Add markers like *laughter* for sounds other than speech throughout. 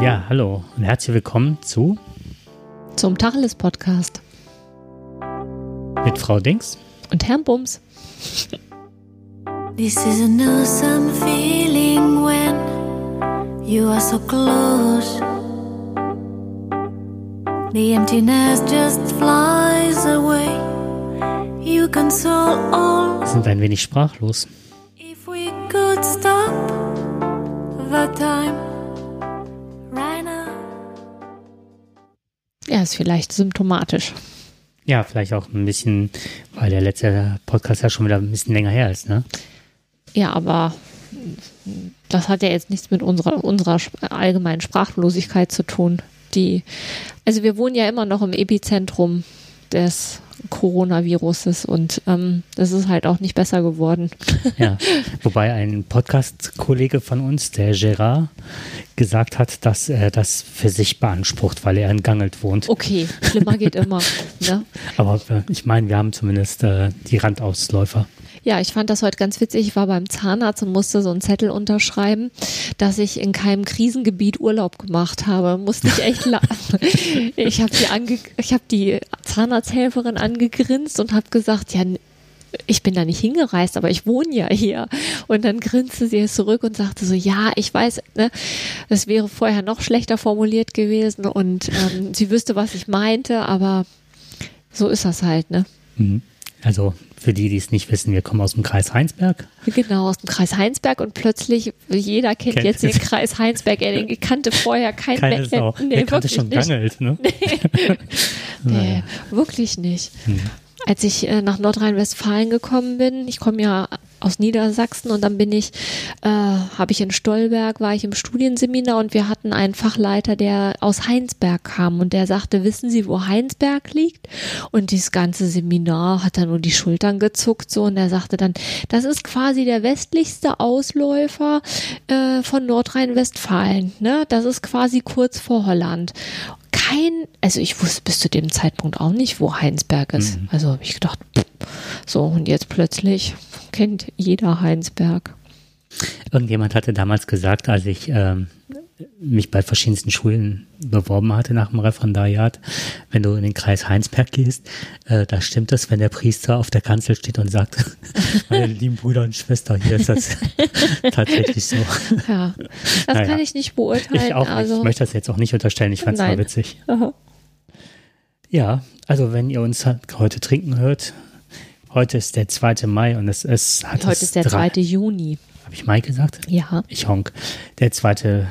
Ja, hallo und herzlich willkommen zu Zum Tacheles Podcast mit Frau Dings und Herrn Bums. This is an awesome feeling when you are so close. The emptiness just flies away. You console all Wir sind ein wenig sprachlos. if we could stop the time Ja, ist vielleicht symptomatisch. Ja, vielleicht auch ein bisschen, weil der letzte Podcast ja schon wieder ein bisschen länger her ist, ne? Ja, aber das hat ja jetzt nichts mit unserer, unserer allgemeinen Sprachlosigkeit zu tun. Die, also wir wohnen ja immer noch im Epizentrum des Coronaviruses und ähm, das ist halt auch nicht besser geworden. *laughs* Ja. Wobei ein Podcast-Kollege von uns, der Gerard, gesagt hat, dass er das für sich beansprucht, weil er in Gangelt wohnt. Okay, schlimmer geht immer. Ne? *laughs* Aber äh, ich meine, wir haben zumindest äh, die Randausläufer. Ja, ich fand das heute ganz witzig. Ich war beim Zahnarzt und musste so einen Zettel unterschreiben, dass ich in keinem Krisengebiet Urlaub gemacht habe. Musste ich echt lachen. *laughs* Ich habe die, ange ich hab die Zahnarzthelferin angegrinst und habe gesagt, ja, ich bin da nicht hingereist, aber ich wohne ja hier. Und dann grinste sie zurück und sagte so, ja, ich weiß, ne, das wäre vorher noch schlechter formuliert gewesen und ähm, sie wüsste, was ich meinte, aber so ist das halt, ne? Mhm. Also für die, die es nicht wissen, wir kommen aus dem Kreis Heinsberg. Genau, aus dem Kreis Heinsberg und plötzlich, jeder kennt, Kennt jetzt den. Kreis Heinsberg. Er den kannte vorher kein Keine Mensch. Sau. Nee, Wer kannte schon nicht. Gangelt, ne? Nee, *laughs* wirklich nicht. Hm. Als ich äh, nach Nordrhein-Westfalen gekommen bin, ich komme ja aus Niedersachsen und dann bin ich, äh, habe ich in Stolberg, war ich im Studienseminar und wir hatten einen Fachleiter, der aus Heinsberg kam und der sagte, wissen Sie, wo Heinsberg liegt? Und dieses ganze Seminar hat dann nur die Schultern gezuckt so und er sagte dann, das ist quasi der westlichste Ausläufer äh, von Nordrhein-Westfalen. Ne? Das ist quasi kurz vor Holland kein, also ich wusste bis zu dem Zeitpunkt auch nicht, wo Heinsberg ist. Also habe ich gedacht, pff, so und jetzt plötzlich kennt jeder Heinsberg. Irgendjemand hatte damals gesagt, als ich ähm, mich bei verschiedensten Schulen beworben hatte nach dem Referendariat, wenn du in den Kreis Heinsberg gehst, äh, da stimmt es, wenn der Priester auf der Kanzel steht und sagt, *laughs* meine lieben Brüder und Schwestern, hier ist das *laughs* tatsächlich so. Ja, das Naja. kann ich nicht beurteilen. Ich auch nicht. also, Ich möchte das jetzt auch nicht unterstellen. Ich fand es mal witzig. Aha. Ja, also wenn ihr uns heute trinken hört, heute ist der 2. Mai und es ist, hat heute es ist der drei- 2. Juni. Habe ich Mai gesagt? Ja, Ich honk. Der 2.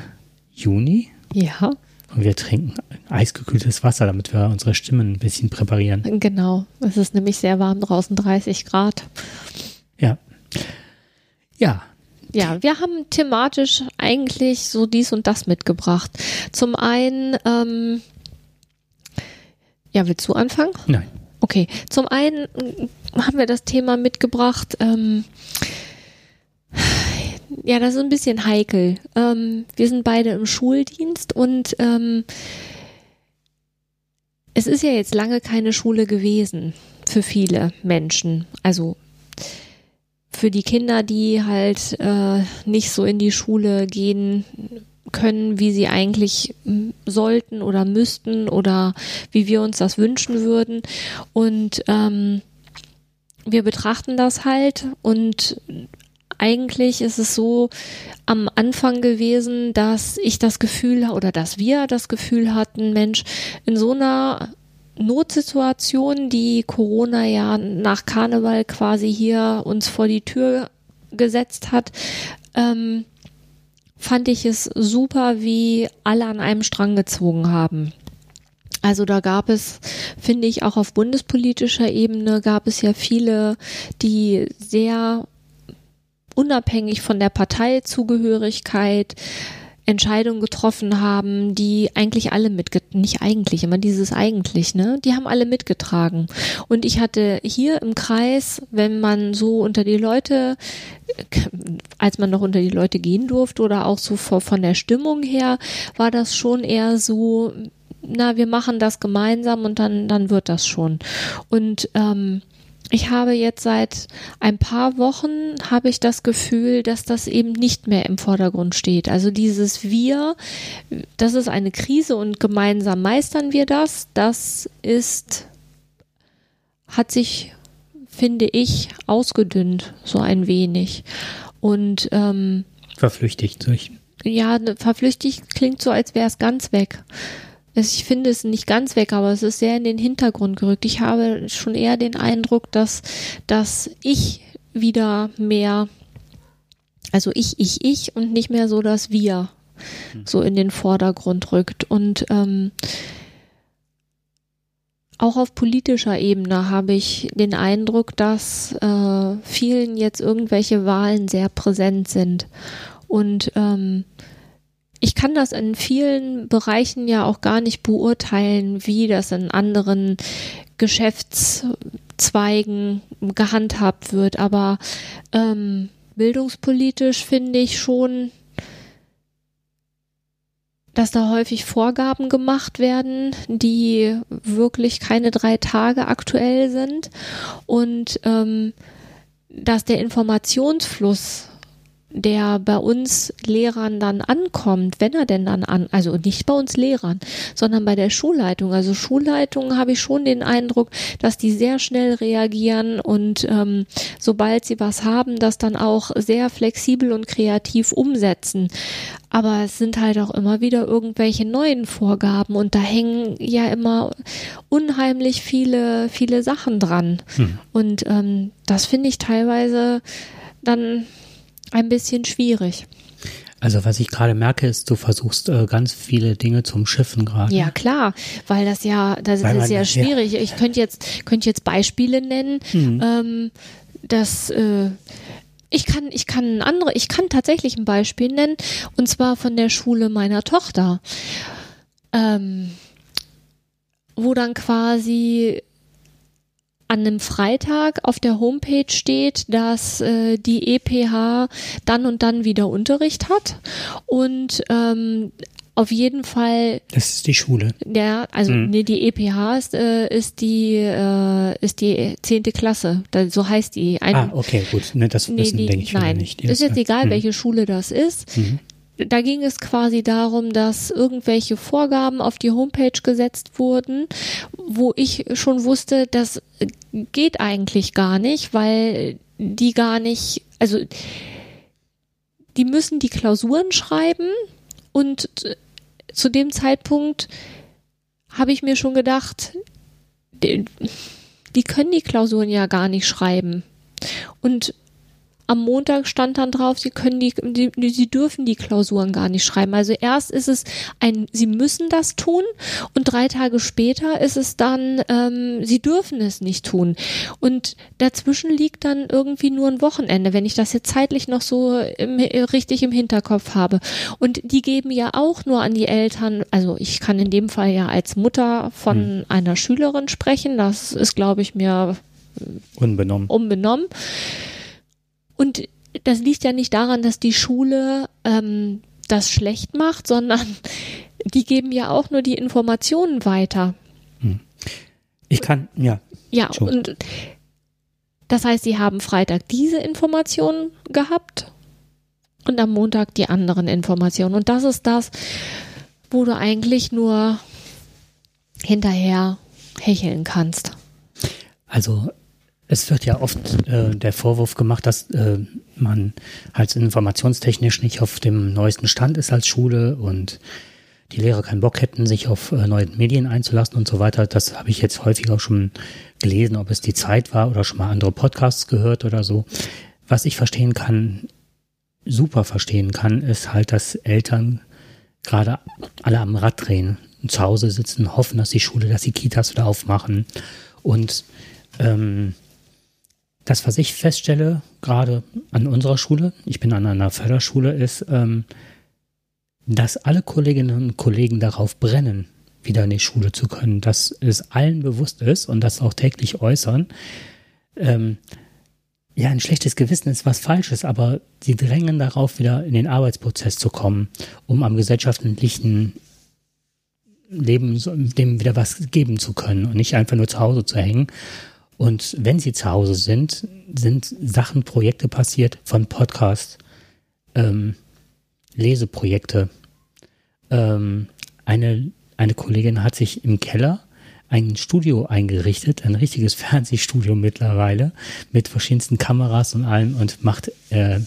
Juni ja, und wir trinken eisgekühltes Wasser, damit wir unsere Stimmen ein bisschen präparieren. genau. Es ist nämlich sehr warm draußen, 30 Grad. Ja. Ja, Ja, wir haben thematisch eigentlich so dies und das mitgebracht. Zum einen, ähm, ja, willst du anfangen? nein. Okay, zum einen mm, haben wir das Thema mitgebracht. Ähm, ja, das ist ein bisschen heikel. Ähm, wir sind beide im Schuldienst und ähm, es ist ja jetzt lange keine Schule gewesen für viele Menschen. Also für die Kinder, die halt äh, nicht so in die Schule gehen können, wie sie eigentlich mm, sollten oder müssten oder wie wir uns das wünschen würden. Und ähm, wir betrachten das halt und eigentlich ist es so am Anfang gewesen, dass ich das Gefühl oder dass wir das Gefühl hatten, Mensch, in so einer Notsituation, die Corona ja nach Karneval quasi hier uns vor die Tür gesetzt hat, ähm, fand ich es super, wie alle an einem Strang gezogen haben. Also da gab es, finde ich, auch auf bundespolitischer Ebene gab es ja viele, die sehr unabhängig von der Parteizugehörigkeit Entscheidungen getroffen haben, die eigentlich alle mitget nicht eigentlich, immer dieses eigentlich, ne? Die haben alle mitgetragen. Und ich hatte hier im Kreis, wenn man so unter die Leute, als man noch unter die Leute gehen durfte oder auch so von der Stimmung her, war das schon eher so, na, wir machen das gemeinsam und dann, dann wird das schon. Und ähm, ich habe jetzt seit ein paar Wochen habe ich das Gefühl, dass das eben nicht mehr im Vordergrund steht. Also dieses Wir, das ist eine Krise und gemeinsam meistern wir das. Das ist, hat sich, finde ich, ausgedünnt, so ein wenig. Und ähm, verflüchtigt durch. Ja, ne, verflüchtigt klingt so, als wäre es ganz weg. Ich finde es nicht ganz weg, aber es ist sehr in den Hintergrund gerückt. Ich habe schon eher den Eindruck, dass, dass ich wieder mehr, also ich, ich, ich und nicht mehr so das Wir so in den Vordergrund rückt. Und ähm, auch auf politischer Ebene habe ich den Eindruck, dass äh, vielen jetzt irgendwelche Wahlen sehr präsent sind. Und ähm, ich kann das in vielen Bereichen ja auch gar nicht beurteilen, wie das in anderen Geschäftszweigen gehandhabt wird. Aber ähm, bildungspolitisch finde ich schon, dass da häufig Vorgaben gemacht werden, die wirklich keine drei Tage aktuell sind und ähm, dass der Informationsfluss der bei uns Lehrern dann ankommt, wenn er denn dann an, also nicht bei uns Lehrern, sondern bei der Schulleitung. Also Schulleitung habe ich schon den Eindruck, dass die sehr schnell reagieren und ähm, sobald sie was haben, das dann auch sehr flexibel und kreativ umsetzen. Aber es sind halt auch immer wieder irgendwelche neuen Vorgaben und da hängen ja immer unheimlich viele, viele Sachen dran. Hm. Und ähm, das finde ich teilweise dann ein bisschen schwierig. Also was ich gerade merke, ist, du versuchst äh, ganz viele Dinge zum Schiffen gerade. Ja klar, weil das ja, das weil ist ja schwierig. Ja. Ich könnte jetzt, könnte jetzt Beispiele nennen, mhm. ähm, dass äh, ich kann, ich kann andere, ich kann tatsächlich ein Beispiel nennen, und zwar von der Schule meiner Tochter. Ähm, wo dann quasi an einem Freitag auf der Homepage steht, dass äh, die EPH dann und dann wieder Unterricht hat und ähm, auf jeden Fall. Das ist die Schule. Ja, also mhm. nee, die EPH ist, äh, ist die äh, ist die zehnte Klasse. Da, so heißt die. Ein, ah, okay, gut. Ne, das nee, wissen die, denke ich nein, nicht. Ist jetzt egal, mhm. welche Schule das ist. Mhm da ging es quasi darum, dass irgendwelche Vorgaben auf die Homepage gesetzt wurden, wo ich schon wusste, das geht eigentlich gar nicht, weil die gar nicht, also die müssen die Klausuren schreiben und zu dem Zeitpunkt habe ich mir schon gedacht, die, die können die Klausuren ja gar nicht schreiben. Und am Montag stand dann drauf, sie können die, die, sie dürfen die Klausuren gar nicht schreiben. Also erst ist es ein, sie müssen das tun und drei Tage später ist es dann, ähm, sie dürfen es nicht tun. Und dazwischen liegt dann irgendwie nur ein Wochenende, wenn ich das jetzt zeitlich noch so im, richtig im Hinterkopf habe. Und die geben ja auch nur an die Eltern, also ich kann in dem Fall ja als Mutter von hm. einer Schülerin sprechen, das ist, glaube ich, mir unbenommen. unbenommen und das liegt ja nicht daran, dass die Schule ähm, das schlecht macht, sondern *laughs* die geben ja auch nur die Informationen weiter. Hm. Ich kann, ja. Ja, schon. und das heißt, sie haben Freitag diese Informationen gehabt und am Montag die anderen Informationen. Und das ist das, wo du eigentlich nur hinterher hecheln kannst. Also es wird ja oft äh, der Vorwurf gemacht, dass äh, man halt informationstechnisch nicht auf dem neuesten Stand ist als Schule und die Lehrer keinen Bock hätten, sich auf äh, neue Medien einzulassen und so weiter. Das habe ich jetzt häufig auch schon gelesen, ob es die Zeit war oder schon mal andere Podcasts gehört oder so. Was ich verstehen kann, super verstehen kann, ist halt, dass Eltern gerade alle am Rad drehen zu Hause sitzen, hoffen, dass die Schule, dass die Kitas wieder aufmachen und ähm, das, was ich feststelle, gerade an unserer Schule, ich bin an einer Förderschule, ist, ähm, dass alle Kolleginnen und Kollegen darauf brennen, wieder in die Schule zu können, dass es allen bewusst ist und das auch täglich äußern. Ähm, ja, ein schlechtes Gewissen ist was Falsches, aber sie drängen darauf, wieder in den Arbeitsprozess zu kommen, um am gesellschaftlichen Leben dem wieder was geben zu können und nicht einfach nur zu Hause zu hängen Und wenn sie zu Hause sind, sind Sachen, Projekte passiert von Podcasts, ähm, Leseprojekte. Ähm, eine, eine Kollegin hat sich im Keller ein Studio eingerichtet, ein richtiges *laughs* Fernsehstudio mittlerweile, mit verschiedensten Kameras und allem und macht äh,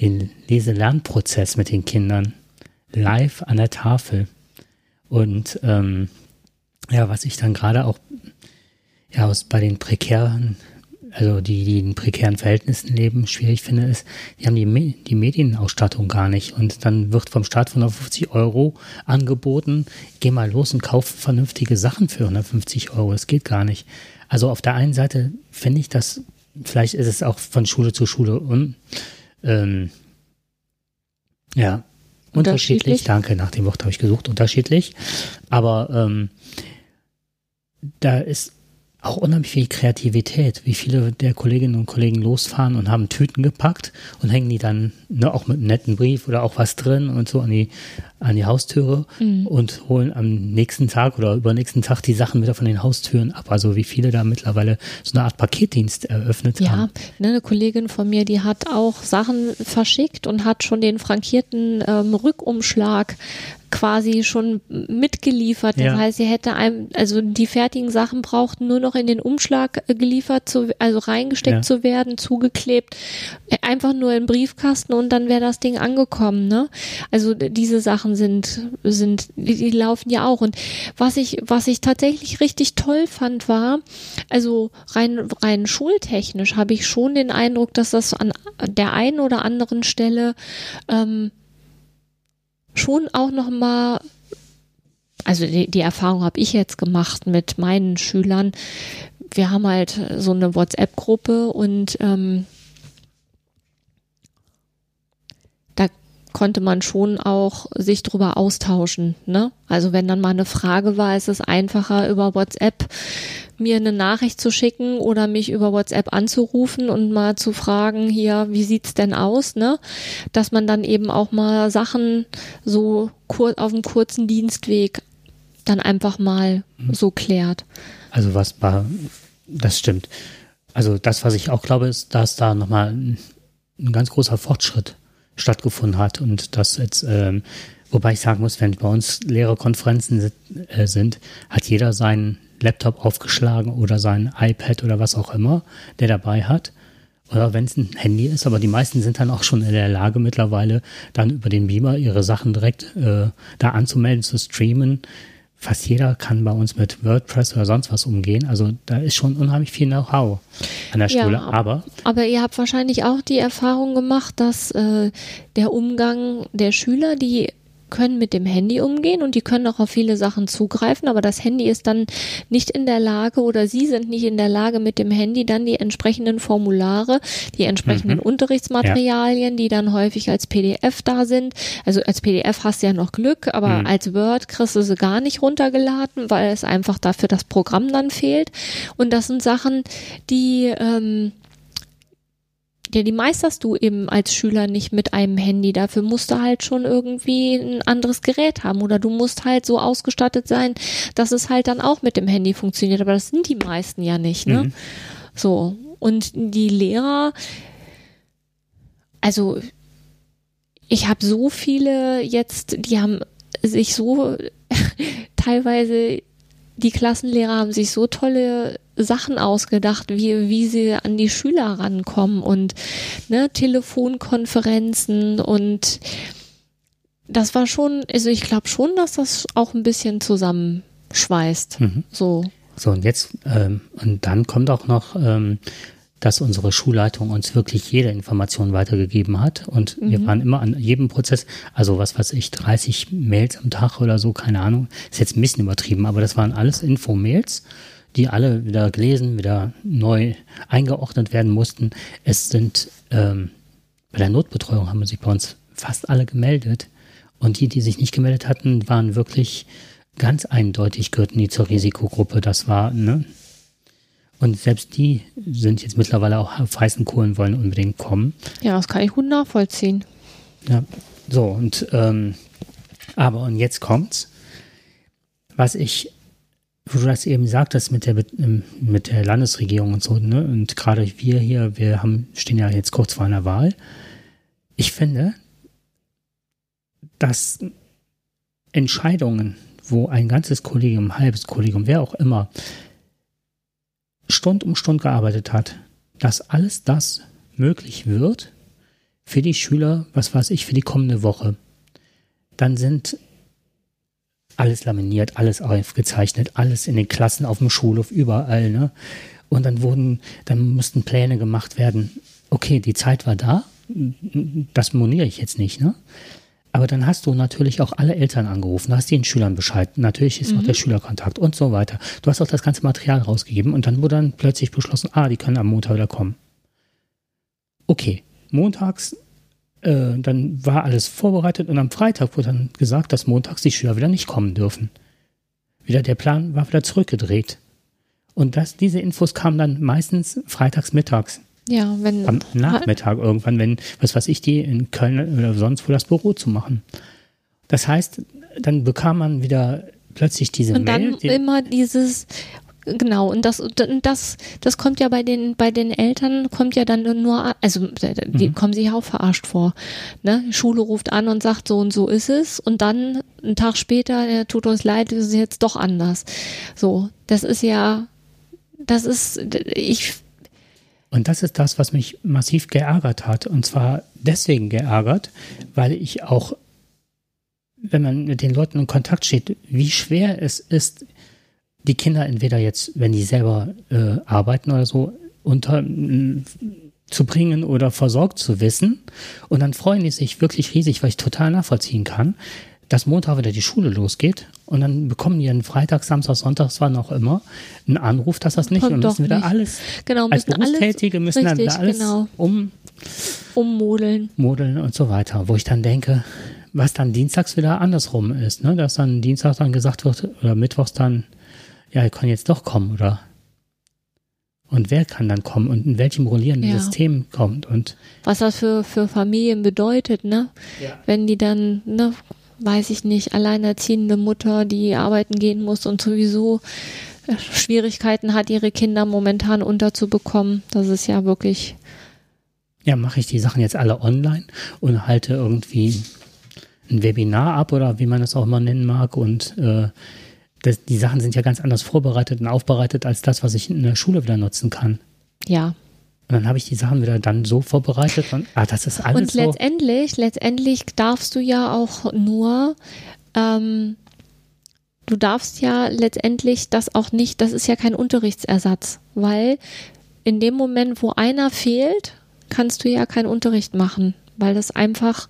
den Leselernprozess mit den Kindern live an der Tafel. Und ähm, ja, was ich dann gerade auch ja, aus, bei den prekären, also die, die in prekären Verhältnissen leben, schwierig finde, ist, die haben die, die Medienausstattung gar nicht. Und dann wird vom Staat 150 Euro angeboten, geh mal los und kauf vernünftige Sachen für 150 Euro. Das geht gar nicht. Also auf der einen Seite finde ich das, vielleicht ist es auch von Schule zu Schule un, ähm, ja, unterschiedlich. unterschiedlich. Danke, nach dem Wort habe ich gesucht, unterschiedlich. Aber ähm, da ist auch unheimlich viel Kreativität, wie viele der Kolleginnen und Kollegen losfahren und haben Tüten gepackt und hängen die dann ne, auch mit einem netten Brief oder auch was drin und so an die, an die Haustüre mhm. und holen am nächsten Tag oder übernächsten Tag die Sachen wieder von den Haustüren ab. Also wie viele da mittlerweile so eine Art Paketdienst eröffnet ja, haben. Ja, ne, eine Kollegin von mir, die hat auch Sachen verschickt und hat schon den frankierten ähm, Rückumschlag quasi schon mitgeliefert. Das ja. heißt, sie hätte einem, also die fertigen Sachen brauchten nur noch in den Umschlag äh, geliefert, zu, also reingesteckt ja. zu werden, zugeklebt, äh, einfach nur im Briefkasten und dann wäre das Ding angekommen. Ne? Also diese Sachen sind, sind, die, die laufen ja auch. Und was ich, was ich tatsächlich richtig toll fand, war, also rein, rein schultechnisch habe ich schon den Eindruck, dass das an der einen oder anderen Stelle ähm, schon auch noch mal also die, die Erfahrung habe ich jetzt gemacht mit meinen Schülern. Wir haben halt so eine WhatsApp-Gruppe und ähm, da konnte man schon auch sich drüber austauschen. Ne? Also wenn dann mal eine Frage war, ist es einfacher über WhatsApp mir eine Nachricht zu schicken oder mich über WhatsApp anzurufen und mal zu fragen, hier, wie sieht's denn aus, ne? Dass man dann eben auch mal Sachen so kur auf einem kurzen Dienstweg dann einfach mal mhm. so klärt. Also was war, das stimmt. Also das, was ich auch glaube, ist, dass da nochmal ein, ein ganz großer Fortschritt stattgefunden hat und das jetzt, ähm, wobei ich sagen muss, wenn bei uns Lehrerkonferenzen äh, sind, hat jeder seinen Laptop aufgeschlagen oder sein iPad oder was auch immer, der dabei hat. Oder wenn es ein Handy ist, aber die meisten sind dann auch schon in der Lage mittlerweile, dann über den Beamer ihre Sachen direkt äh, da anzumelden, zu streamen. Fast jeder kann bei uns mit WordPress oder sonst was umgehen. Also da ist schon unheimlich viel Know-how an der Schule. Ja, aber, aber ihr habt wahrscheinlich auch die Erfahrung gemacht, dass äh, der Umgang der Schüler, die können mit dem Handy umgehen und die können auch auf viele Sachen zugreifen, aber das Handy ist dann nicht in der Lage oder sie sind nicht in der Lage mit dem Handy dann die entsprechenden Formulare, die entsprechenden mhm. Unterrichtsmaterialien, ja. die dann häufig als PDF da sind. Also als PDF hast du ja noch Glück, aber mhm. als Word kriegst du sie gar nicht runtergeladen, weil es einfach dafür das Programm dann fehlt. Und das sind Sachen, die ähm, ja, die meisterst du eben als Schüler nicht mit einem Handy. Dafür musst du halt schon irgendwie ein anderes Gerät haben oder du musst halt so ausgestattet sein, dass es halt dann auch mit dem Handy funktioniert. Aber das sind die meisten ja nicht, ne? Mhm. So. Und die Lehrer, also ich habe so viele jetzt, die haben sich so *laughs* teilweise die Klassenlehrer haben sich so tolle Sachen ausgedacht, wie, wie sie an die Schüler rankommen und ne, Telefonkonferenzen und das war schon, also ich glaube schon, dass das auch ein bisschen zusammenschweißt. Mhm. So. So, und jetzt, ähm, und dann kommt auch noch ähm, dass unsere Schulleitung uns wirklich jede Information weitergegeben hat. Und mhm. wir waren immer an jedem Prozess, also was weiß ich, 30 Mails am Tag oder so, keine Ahnung, ist jetzt ein bisschen übertrieben, aber das waren alles Info-Mails, die alle wieder gelesen, wieder neu eingeordnet werden mussten. Es sind, ähm, bei der Notbetreuung haben sich bei uns fast alle gemeldet. Und die, die sich nicht gemeldet hatten, waren wirklich ganz eindeutig gehörten die zur Risikogruppe. Das war, ne, und selbst die sind jetzt mittlerweile auch auf heißen Kohlen, wollen unbedingt kommen. Ja, das kann ich gut nachvollziehen. Ja, so und ähm, aber und jetzt kommt's. Was ich wo du das eben sagtest mit der, ähm, mit der Landesregierung und so, ne? Und gerade wir hier, wir haben, stehen ja jetzt kurz vor einer Wahl. Ich finde, dass Entscheidungen, wo ein ganzes Kollegium, ein halbes Kollegium, wer auch immer, Stund um Stund gearbeitet hat, dass alles das möglich wird für die Schüler, was weiß ich, für die kommende Woche. Dann sind alles laminiert, alles aufgezeichnet, alles in den Klassen, auf dem Schulhof, überall, ne? Und dann wurden, dann mussten Pläne gemacht werden. Okay, die Zeit war da, das moniere ich jetzt nicht, ne? Aber dann hast du natürlich auch alle Eltern angerufen, hast den Schülern Bescheid. Natürlich ist mhm. auch der Schülerkontakt und so weiter. Du hast auch das ganze Material rausgegeben und dann wurde dann plötzlich beschlossen, ah, die können am Montag wieder kommen. Okay, montags, äh, dann war alles vorbereitet und am Freitag wurde dann gesagt, dass montags die Schüler wieder nicht kommen dürfen. Wieder der Plan war wieder zurückgedreht. Und das, diese Infos kamen dann meistens freitags mittags. Ja, wenn. Am Nachmittag irgendwann, wenn, was weiß ich, die in Köln oder sonst wo das Büro zu machen. Das heißt, dann bekam man wieder plötzlich diese und Mail. Und dann immer dieses, genau und das das das kommt ja bei den bei den Eltern kommt ja dann nur also die mhm. kommen sich auch verarscht vor ne die Schule ruft an und sagt so und so ist es und dann einen Tag später ja, tut uns leid ist es jetzt doch anders so das ist ja das ist ich und das ist das, was mich massiv geärgert hat. Und zwar deswegen geärgert, weil ich auch, wenn man mit den Leuten in Kontakt steht, wie schwer es ist, die Kinder entweder jetzt, wenn die selber äh, arbeiten oder so, unter zu bringen oder versorgt zu wissen. Und dann freuen die sich wirklich riesig, weil ich total nachvollziehen kann, dass Montag wieder die Schule losgeht und dann bekommen die einen Freitag, Samstag, Sonntag, wann auch immer, einen Anruf, dass das nicht Kommt und müssen wieder nicht. alles genau, als Berufstätige müssen richtig, dann alles genau. um ummodeln. modeln und so weiter, wo ich dann denke, was dann dienstags wieder andersrum ist, ne? dass dann Dienstag dann gesagt wird oder Mittwochs dann, ja, ihr könnt jetzt doch kommen oder und wer kann dann kommen und in welchem rollierenden Ja. System kommt und was das für, für Familien bedeutet, ne? Ja. Wenn die dann, ne, weiß ich nicht, alleinerziehende Mutter, die arbeiten gehen muss und sowieso äh, Schwierigkeiten hat, ihre Kinder momentan unterzubekommen. Das ist ja wirklich, ja, mache ich die Sachen jetzt alle online und halte irgendwie ein Webinar ab oder wie man das auch mal nennen mag und äh, das, die Sachen sind ja ganz anders vorbereitet und aufbereitet als das, was ich in der Schule wieder nutzen kann. ja. Und dann habe ich die Sachen wieder dann so vorbereitet und ah, das ist alles Und so. letztendlich, letztendlich darfst du ja auch nur, ähm, du darfst ja letztendlich das auch nicht, das ist ja kein Unterrichtsersatz, weil in dem Moment, wo einer fehlt, kannst du ja keinen Unterricht machen, weil das einfach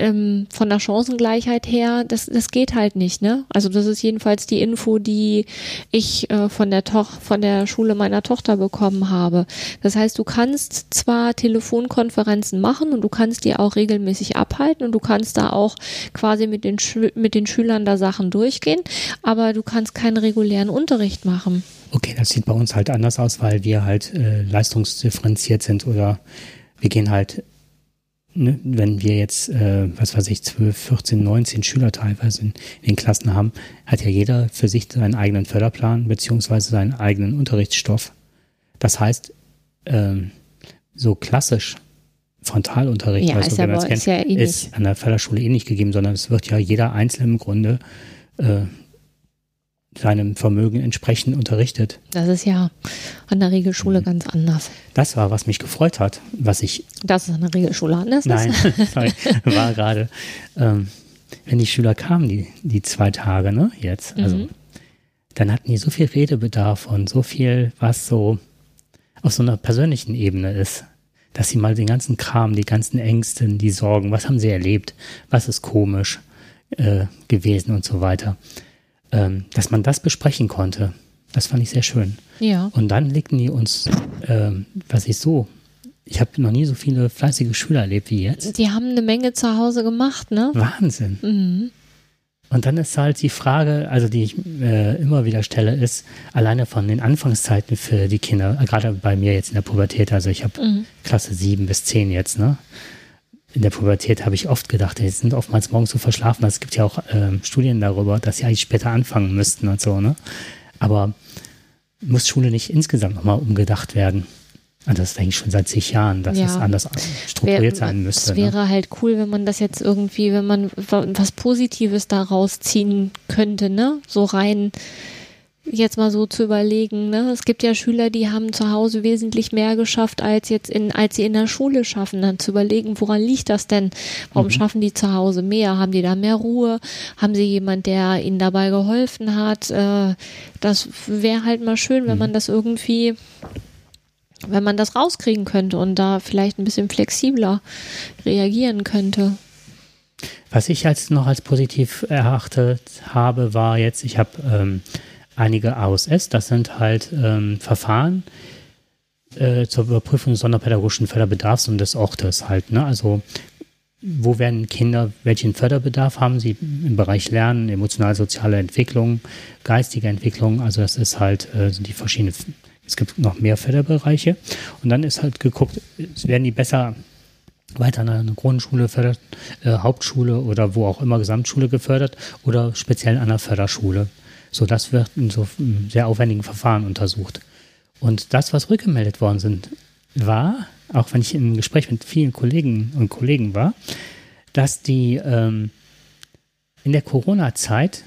ähm, von der Chancengleichheit her, das, das geht halt nicht, ne? Also das ist jedenfalls die Info, die ich äh, von der Toch von der Schule meiner Tochter bekommen habe. Das heißt, du kannst zwar Telefonkonferenzen machen und du kannst die auch regelmäßig abhalten und du kannst da auch quasi mit den Schü mit den Schülern da Sachen durchgehen, aber du kannst keinen regulären Unterricht machen. Okay, das sieht bei uns halt anders aus, weil wir halt äh, leistungsdifferenziert sind oder wir gehen halt, ne, wenn wir jetzt, äh, was weiß ich, 12, 14, 19 Schüler teilweise in, in den Klassen haben, hat ja jeder für sich seinen eigenen Förderplan beziehungsweise seinen eigenen Unterrichtsstoff. Das heißt, ähm, so klassisch Frontalunterricht, Ja, also ist bei kennt, uns ja eh ist an der Förderschule eh nicht gegeben, sondern es wird ja jeder Einzelne im Grunde äh, seinem Vermögen entsprechend unterrichtet. Das ist ja an der Mhm. Regelschule ganz anders. Das war, was mich gefreut hat, was ich, Das ist an der Regelschule anders. nein, *laughs* sorry, war gerade, ähm, wenn die Schüler kamen, die, die zwei Tage, ne, jetzt, also, Mhm. dann hatten die so viel Redebedarf und so viel, was so auf so einer persönlichen Ebene ist, dass sie mal den ganzen Kram, die ganzen Ängsten, die Sorgen, was haben sie erlebt, was ist komisch äh, gewesen und so weiter, ähm, dass man das besprechen konnte. Das fand ich sehr schön. Ja. Und dann legten die uns, ähm, was ich so, ich habe noch nie so viele fleißige Schüler erlebt wie jetzt. Die haben eine Menge zu Hause gemacht, ne? Wahnsinn. Mhm. Und dann ist halt die Frage, also die ich äh, immer wieder stelle, ist alleine von den Anfangszeiten für die Kinder, äh, gerade bei mir jetzt in der Pubertät, also ich habe Mhm. Klasse 7 bis 10 jetzt, ne? In der Pubertät habe ich oft gedacht, die sind oftmals morgens so verschlafen. Es gibt ja auch ähm, Studien darüber, dass sie eigentlich später anfangen müssten und so, ne? Aber muss Schule nicht insgesamt nochmal umgedacht werden? Und das denke ich schon seit zig Jahren, dass Ja. es anders strukturiert sein müsste. Es ne? wäre halt cool, wenn man das jetzt irgendwie, wenn man wa- was Positives daraus ziehen könnte, ne? So rein jetzt mal so zu überlegen, ne? Es gibt ja Schüler, die haben zu Hause wesentlich mehr geschafft, als jetzt in, als sie in der Schule schaffen. Dann zu überlegen, woran liegt das denn? Warum Mhm. schaffen die zu Hause mehr? Haben die da mehr Ruhe? Haben sie jemand, der ihnen dabei geholfen hat? Äh, das wäre halt mal schön, Mhm. wenn man das irgendwie wenn man das rauskriegen könnte und da vielleicht ein bisschen flexibler reagieren könnte. Was ich als noch als positiv erachtet habe, war jetzt, ich habe ähm, einige AOSS, das sind halt ähm, Verfahren äh, zur Überprüfung des sonderpädagogischen Förderbedarfs und des Ortes halt. Ne? Also wo werden Kinder, welchen Förderbedarf haben sie im Bereich Lernen, emotional-soziale Entwicklung, geistige Entwicklung, also das ist halt äh, die verschiedenen, es gibt noch mehr Förderbereiche und dann ist halt geguckt, werden die besser weiter an einer Grundschule, Förder, äh, Hauptschule oder wo auch immer Gesamtschule gefördert oder speziell an einer Förderschule. So, das wird in so einem sehr aufwendigen Verfahren untersucht. Und das, was rückgemeldet worden sind, war, auch wenn ich im Gespräch mit vielen Kollegen und Kollegen war, dass die ähm, in der Corona-Zeit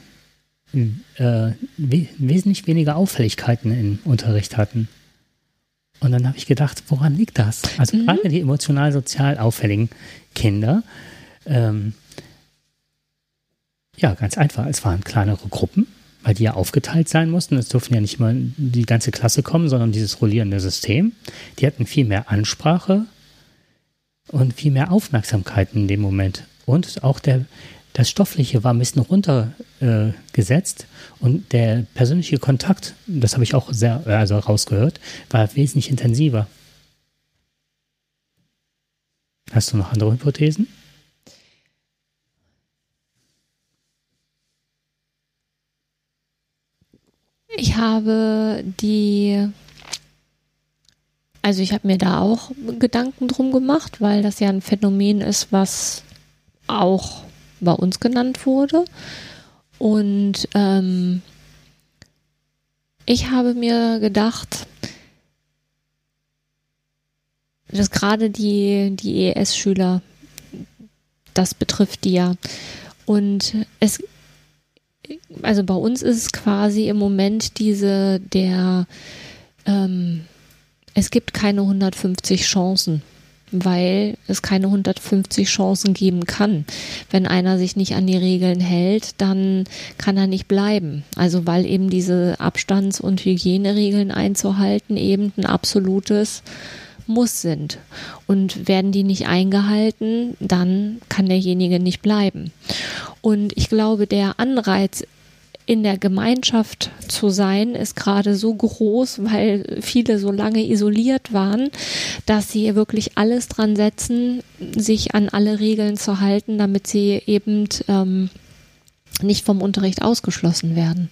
äh, we wesentlich weniger Auffälligkeiten im Unterricht hatten. Und dann habe ich gedacht, woran liegt das? Also Mhm. gerade die emotional-sozial auffälligen Kinder, ähm, ja, ganz einfach. Es waren kleinere Gruppen, weil die ja aufgeteilt sein mussten. Es durften ja nicht mal die ganze Klasse kommen, sondern dieses rollierende System. Die hatten viel mehr Ansprache und viel mehr Aufmerksamkeit in dem Moment. Und auch der, das Stoffliche war ein bisschen runtergesetzt äh, und der persönliche Kontakt, das habe ich auch sehr, also rausgehört, war wesentlich intensiver. Hast du noch andere Hypothesen? Ich habe die, also ich habe mir da auch Gedanken drum gemacht, weil das ja ein Phänomen ist, was auch bei uns genannt wurde. Und ähm, ich habe mir gedacht, dass gerade die, die ES-Schüler, das betrifft die ja. Und es, also bei uns ist es quasi im Moment diese, der, ähm, es gibt keine 150 Chancen, weil es keine 150 Chancen geben kann. Wenn einer sich nicht an die Regeln hält, dann kann er nicht bleiben. Also weil eben diese Abstands- und Hygieneregeln einzuhalten eben ein absolutes muss sind. Und werden die nicht eingehalten, dann kann derjenige nicht bleiben. Und ich glaube, der Anreiz in der Gemeinschaft zu sein, ist gerade so groß, weil viele so lange isoliert waren, dass sie wirklich alles dran setzen, sich an alle Regeln zu halten, damit sie eben ähm, nicht vom Unterricht ausgeschlossen werden.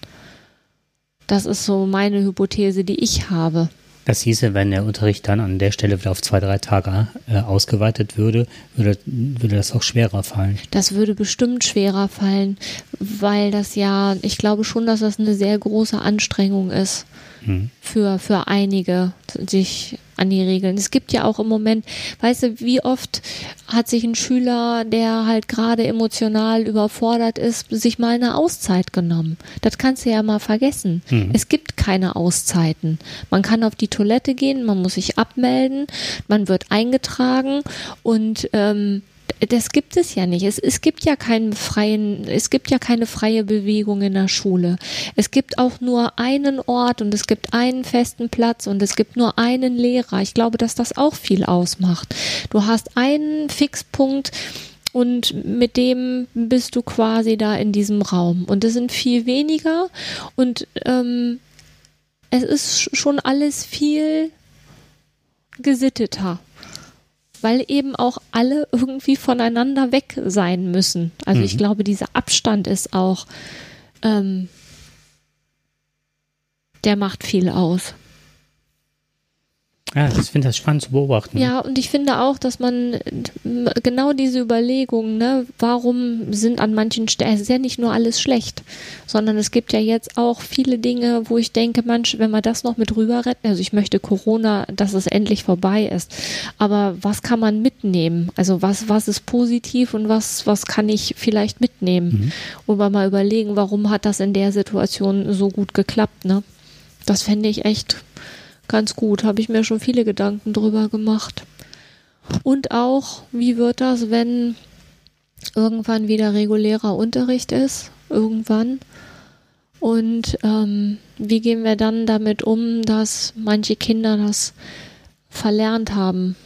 Das ist so meine Hypothese, die ich habe. Das hieße, wenn der Unterricht dann an der Stelle wieder auf zwei, drei Tage äh, ausgeweitet würde, würde, würde das auch schwerer fallen. Das würde bestimmt schwerer fallen, weil das ja, ich glaube schon, dass das eine sehr große Anstrengung ist Hm. für, für einige, sich an die Regeln. Es gibt ja auch im Moment, weißt du, wie oft hat sich ein Schüler, der halt gerade emotional überfordert ist, sich mal eine Auszeit genommen. Das kannst du ja mal vergessen. Mhm. Es gibt keine Auszeiten. Man kann auf die Toilette gehen, man muss sich abmelden, man wird eingetragen und ähm, das gibt es ja nicht. Es, es gibt ja keinen freien, es gibt ja keine freie Bewegung in der Schule. Es gibt auch nur einen Ort und es gibt einen festen Platz und es gibt nur einen Lehrer. Ich glaube, dass das auch viel ausmacht. Du hast einen Fixpunkt, und mit dem bist du quasi da in diesem Raum. Und es sind viel weniger und ähm, es ist sch- schon alles viel gesitteter. Weil eben auch alle irgendwie voneinander weg sein müssen. Also ich Mhm. glaube, dieser Abstand ist auch, ähm, der macht viel aus. Ja, ich finde das spannend zu beobachten. Ja, und ich finde auch, dass man äh, genau diese Überlegung, ne, warum sind an manchen Stellen, es ist ja nicht nur alles schlecht, sondern es gibt ja jetzt auch viele Dinge, wo ich denke, manch, wenn man das noch mit rüber retten, also ich möchte Corona, dass es endlich vorbei ist, aber was kann man mitnehmen? Also was, was ist positiv und was, was kann ich vielleicht mitnehmen? Mhm. Und mal überlegen, warum hat das in der Situation so gut geklappt, ne? Das fände ich echt ganz gut. Habe ich mir schon viele Gedanken drüber gemacht. Und auch, wie wird das, wenn irgendwann wieder regulärer Unterricht ist? Irgendwann. Und ähm, wie gehen wir dann damit um, dass manche Kinder das verlernt haben?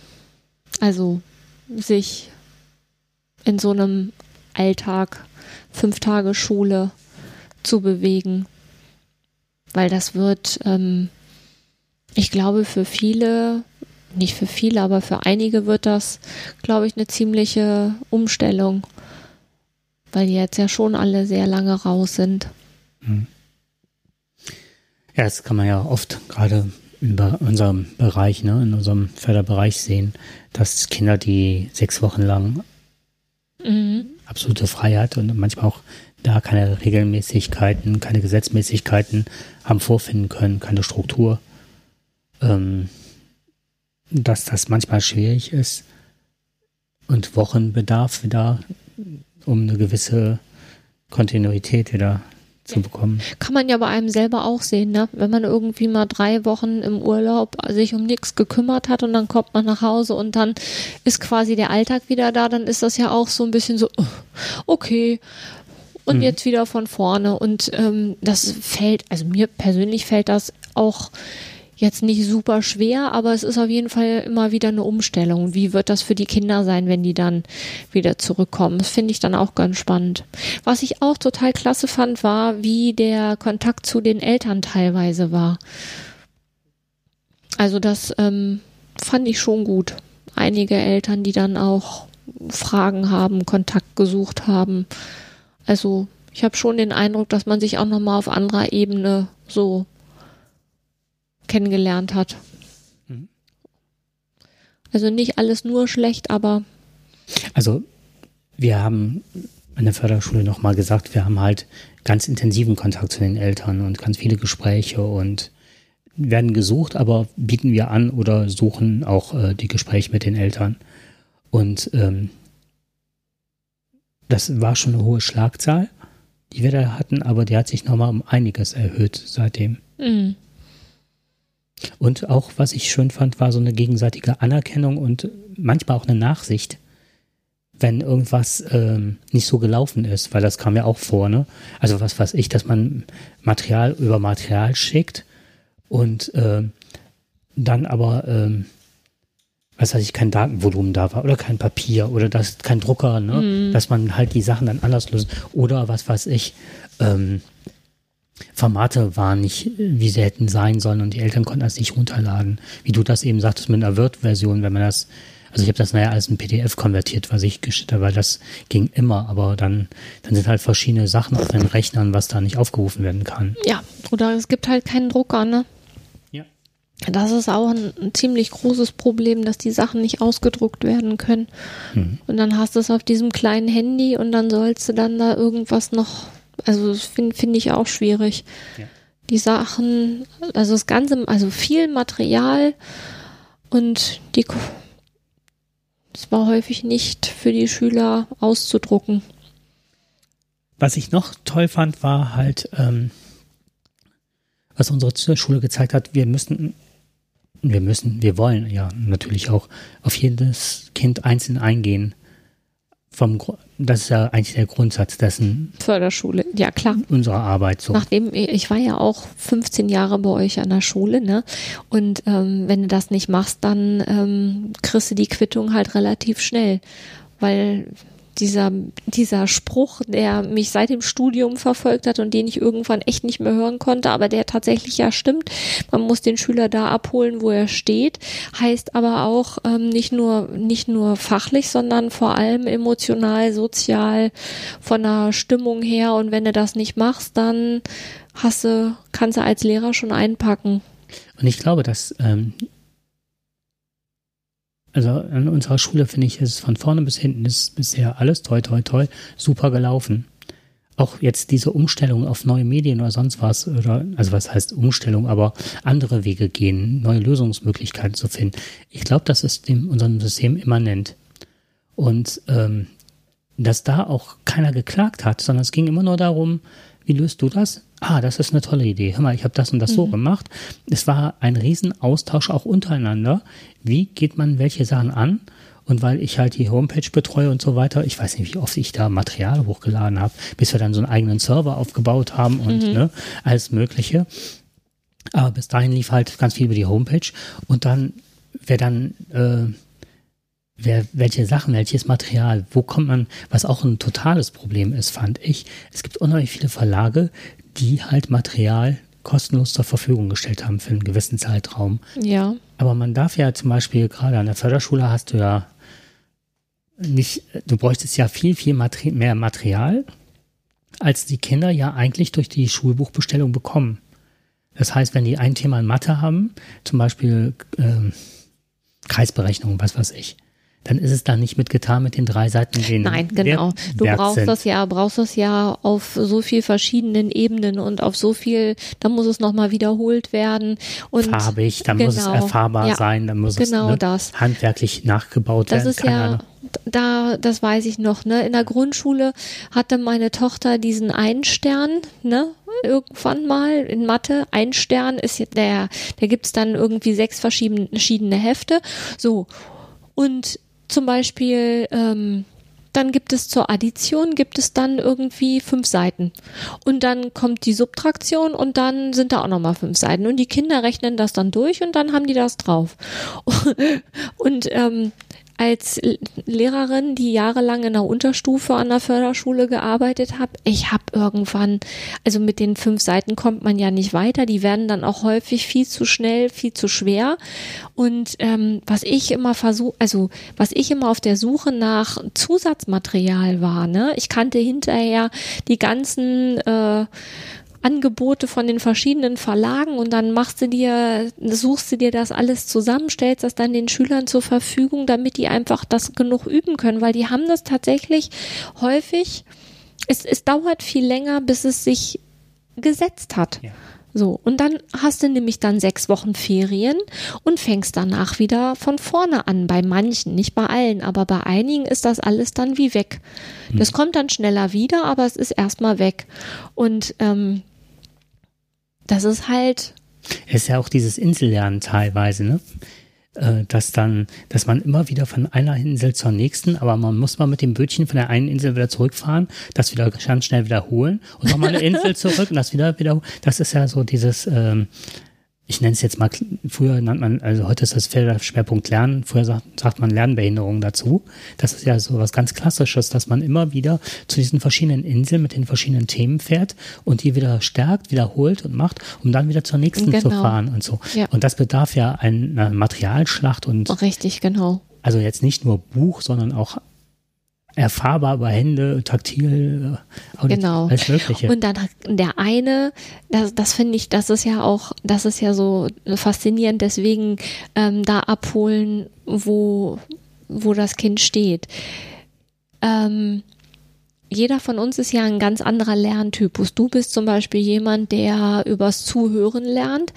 Also sich in so einem Alltag, fünf Tage Schule zu bewegen. Weil das wird ähm, ich glaube, für viele, nicht für viele, aber für einige wird das, glaube ich, eine ziemliche Umstellung, weil die jetzt ja schon alle sehr lange raus sind. Hm. Ja, das kann man ja oft gerade in unserem Bereich, ne, in unserem Förderbereich sehen, dass Kinder, die sechs Wochen lang mhm. absolute Freiheit und manchmal auch da keine Regelmäßigkeiten, keine Gesetzmäßigkeiten haben vorfinden können, keine Struktur, ähm, dass das manchmal schwierig ist und Wochenbedarf wieder, um eine gewisse Kontinuität wieder zu bekommen. Kann man ja bei einem selber auch sehen, ne? Wenn man irgendwie mal drei Wochen im Urlaub sich um nichts gekümmert hat und dann kommt man nach Hause und dann ist quasi der Alltag wieder da, dann ist das ja auch so ein bisschen so, okay, und mhm. jetzt wieder von vorne. Und ähm, das fällt, also mir persönlich fällt das auch jetzt nicht super schwer, aber es ist auf jeden Fall immer wieder eine Umstellung. Wie wird das für die Kinder sein, wenn die dann wieder zurückkommen? Das finde ich dann auch ganz spannend. Was ich auch total klasse fand, war, wie der Kontakt zu den Eltern teilweise war. Also das ähm, fand ich schon gut. Einige Eltern, die dann auch Fragen haben, Kontakt gesucht haben. Also ich habe schon den Eindruck, dass man sich auch nochmal auf anderer Ebene so kennengelernt hat. Mhm. Also nicht alles nur schlecht, aber. Also wir haben an der Förderschule nochmal gesagt, wir haben halt ganz intensiven Kontakt zu den Eltern und ganz viele Gespräche und werden gesucht, aber bieten wir an oder suchen auch äh, die Gespräche mit den Eltern. Und ähm, das war schon eine hohe Schlagzahl, die wir da hatten, aber die hat sich nochmal um einiges erhöht seitdem. Mhm. Und auch, was ich schön fand, war so eine gegenseitige Anerkennung und manchmal auch eine Nachsicht, wenn irgendwas ähm, nicht so gelaufen ist, weil das kam ja auch vor, ne? Also was weiß ich, dass man Material über Material schickt und äh, dann aber, ähm, was weiß ich, kein Datenvolumen da war oder kein Papier oder das kein Drucker, ne? Mhm. Dass man halt die Sachen dann anders löst. Oder was weiß ich, ähm, Formate waren nicht, wie sie hätten sein sollen und die Eltern konnten das nicht runterladen. Wie du das eben sagtest mit einer Word-Version, wenn man das, also ich habe das naja als ein PDF konvertiert, was ich geschickt habe, weil das ging immer, aber dann, dann sind halt verschiedene Sachen auf den Rechnern, was da nicht aufgerufen werden kann. Ja, oder es gibt halt keinen Drucker, ne? Ja. Das ist auch ein, ein ziemlich großes Problem, dass die Sachen nicht ausgedruckt werden können. Mhm. Und dann hast du es auf diesem kleinen Handy und dann sollst du dann da irgendwas noch also das finde find ich auch schwierig. Ja. Die Sachen, also das Ganze, also viel Material und die es war häufig nicht für die Schüler auszudrucken. Was ich noch toll fand, war halt, ähm, was unsere Schule gezeigt hat, wir müssen, wir müssen, wir wollen ja natürlich auch auf jedes Kind einzeln eingehen vom das ist ja eigentlich der Grundsatz dessen. Förderschule, ja klar. Unserer Arbeit so. Nachdem ich war ja auch 15 Jahre bei euch an der Schule, ne? Und ähm, wenn du das nicht machst, dann ähm, kriegst du die Quittung halt relativ schnell, weil dieser, dieser Spruch, der mich seit dem Studium verfolgt hat und den ich irgendwann echt nicht mehr hören konnte, aber der tatsächlich ja stimmt. Man muss den Schüler da abholen, wo er steht, heißt aber auch ähm, nicht nur, nicht nur fachlich, sondern vor allem emotional, sozial, von der Stimmung her. Und wenn du das nicht machst, dann hast du, kannst du als Lehrer schon einpacken. Und ich glaube, dass ähm, also an unserer Schule finde ich, ist von vorne bis hinten ist bisher alles toi toi toi super gelaufen. Auch jetzt diese Umstellung auf neue Medien oder sonst was, oder, also was heißt Umstellung, aber andere Wege gehen, neue Lösungsmöglichkeiten zu finden. Ich glaube, das ist dem unserem System immanent. Und ähm, dass da auch keiner geklagt hat, sondern es ging immer nur darum, wie löst du das? Ah, das ist eine tolle Idee. Hör mal, ich habe das und das mhm. so gemacht. Es war ein Riesenaustausch auch untereinander. Wie geht man welche Sachen an? Und weil ich halt die Homepage betreue und so weiter, ich weiß nicht, wie oft ich da Material hochgeladen habe, bis wir dann so einen eigenen Server aufgebaut haben und mhm. ne, alles Mögliche. Aber bis dahin lief halt ganz viel über die Homepage und dann, wer dann äh, wer, welche Sachen, welches Material, wo kommt man, was auch ein totales Problem ist, fand ich. Es gibt unheimlich viele Verlage, die halt Material kostenlos zur Verfügung gestellt haben für einen gewissen Zeitraum. Ja. Aber man darf ja zum Beispiel gerade an der Förderschule hast du ja nicht, du bräuchtest ja viel, viel Materi mehr Material, als die Kinder ja eigentlich durch die Schulbuchbestellung bekommen. Das heißt, wenn die ein Thema in Mathe haben, zum Beispiel ähm, Kreisberechnung, was weiß ich, dann ist es da nicht mitgetan mit den drei Seiten. Den Nein, genau. Du brauchst sind. das ja, brauchst das ja auf so viel verschiedenen Ebenen und auf so viel, da muss es nochmal wiederholt werden. Und Farbig, dann genau, muss es genau. erfahrbar ja, sein, dann muss genau es ne, das. handwerklich nachgebaut das werden. Das ist ja, da, das weiß ich noch, ne? In der Grundschule hatte meine Tochter diesen einen Stern, ne? Irgendwann mal in Mathe. Ein Stern ist der, der gibt's dann irgendwie sechs verschiedene Hefte. So. Und zum Beispiel, ähm, dann gibt es zur Addition, gibt es dann irgendwie fünf Seiten. Und dann kommt die Subtraktion und dann sind da auch nochmal fünf Seiten. Und die Kinder rechnen das dann durch und dann haben die das drauf. *laughs* und ähm, als Lehrerin, die jahrelang in der Unterstufe an der Förderschule gearbeitet habe, ich habe irgendwann, also mit den fünf Seiten kommt man ja nicht weiter, die werden dann auch häufig viel zu schnell, viel zu schwer. Und ähm, was ich immer versuche, also was ich immer auf der Suche nach Zusatzmaterial war, ne, ich kannte hinterher die ganzen äh, Angebote von den verschiedenen Verlagen und dann machst du dir, suchst du dir das alles zusammen, stellst das dann den Schülern zur Verfügung, damit die einfach das genug üben können, weil die haben das tatsächlich häufig, es, es dauert viel länger, bis es sich gesetzt hat. Ja. So, und dann hast du nämlich dann sechs Wochen Ferien und fängst danach wieder von vorne an. Bei manchen, nicht bei allen, aber bei einigen ist das alles dann wie weg. Das hm. kommt dann schneller wieder, aber es ist erstmal weg. Und ähm, das ist halt. Es ist ja auch dieses Insellernen teilweise, ne? Äh, dass dann, dass man immer wieder von einer Insel zur nächsten, aber man muss mal mit dem Bötchen von der einen Insel wieder zurückfahren, das wieder ganz schnell wiederholen und nochmal eine Insel *laughs* zurück und das wieder wiederholen. Das ist ja so dieses, ähm, ich nenne es jetzt mal, früher nannt man, also heute ist das Schwerpunkt Lernen, früher sagt, sagt man Lernbehinderung dazu. Das ist ja so was ganz Klassisches, dass man immer wieder zu diesen verschiedenen Inseln mit den verschiedenen Themen fährt und die wieder stärkt, wiederholt und macht, um dann wieder zur nächsten genau. zu fahren und so. Ja. Und das bedarf ja einer Materialschlacht und. Richtig, genau. Also jetzt nicht nur Buch, sondern auch erfahrbar über Hände, taktil, äh, Audit, genau. alles Mögliche. Und dann der eine, das, das finde ich, das ist ja auch, das ist ja so faszinierend, deswegen ähm, da abholen, wo, wo das Kind steht. Ähm, jeder von uns ist ja ein ganz anderer Lerntypus. Du bist zum Beispiel jemand, der übers Zuhören lernt.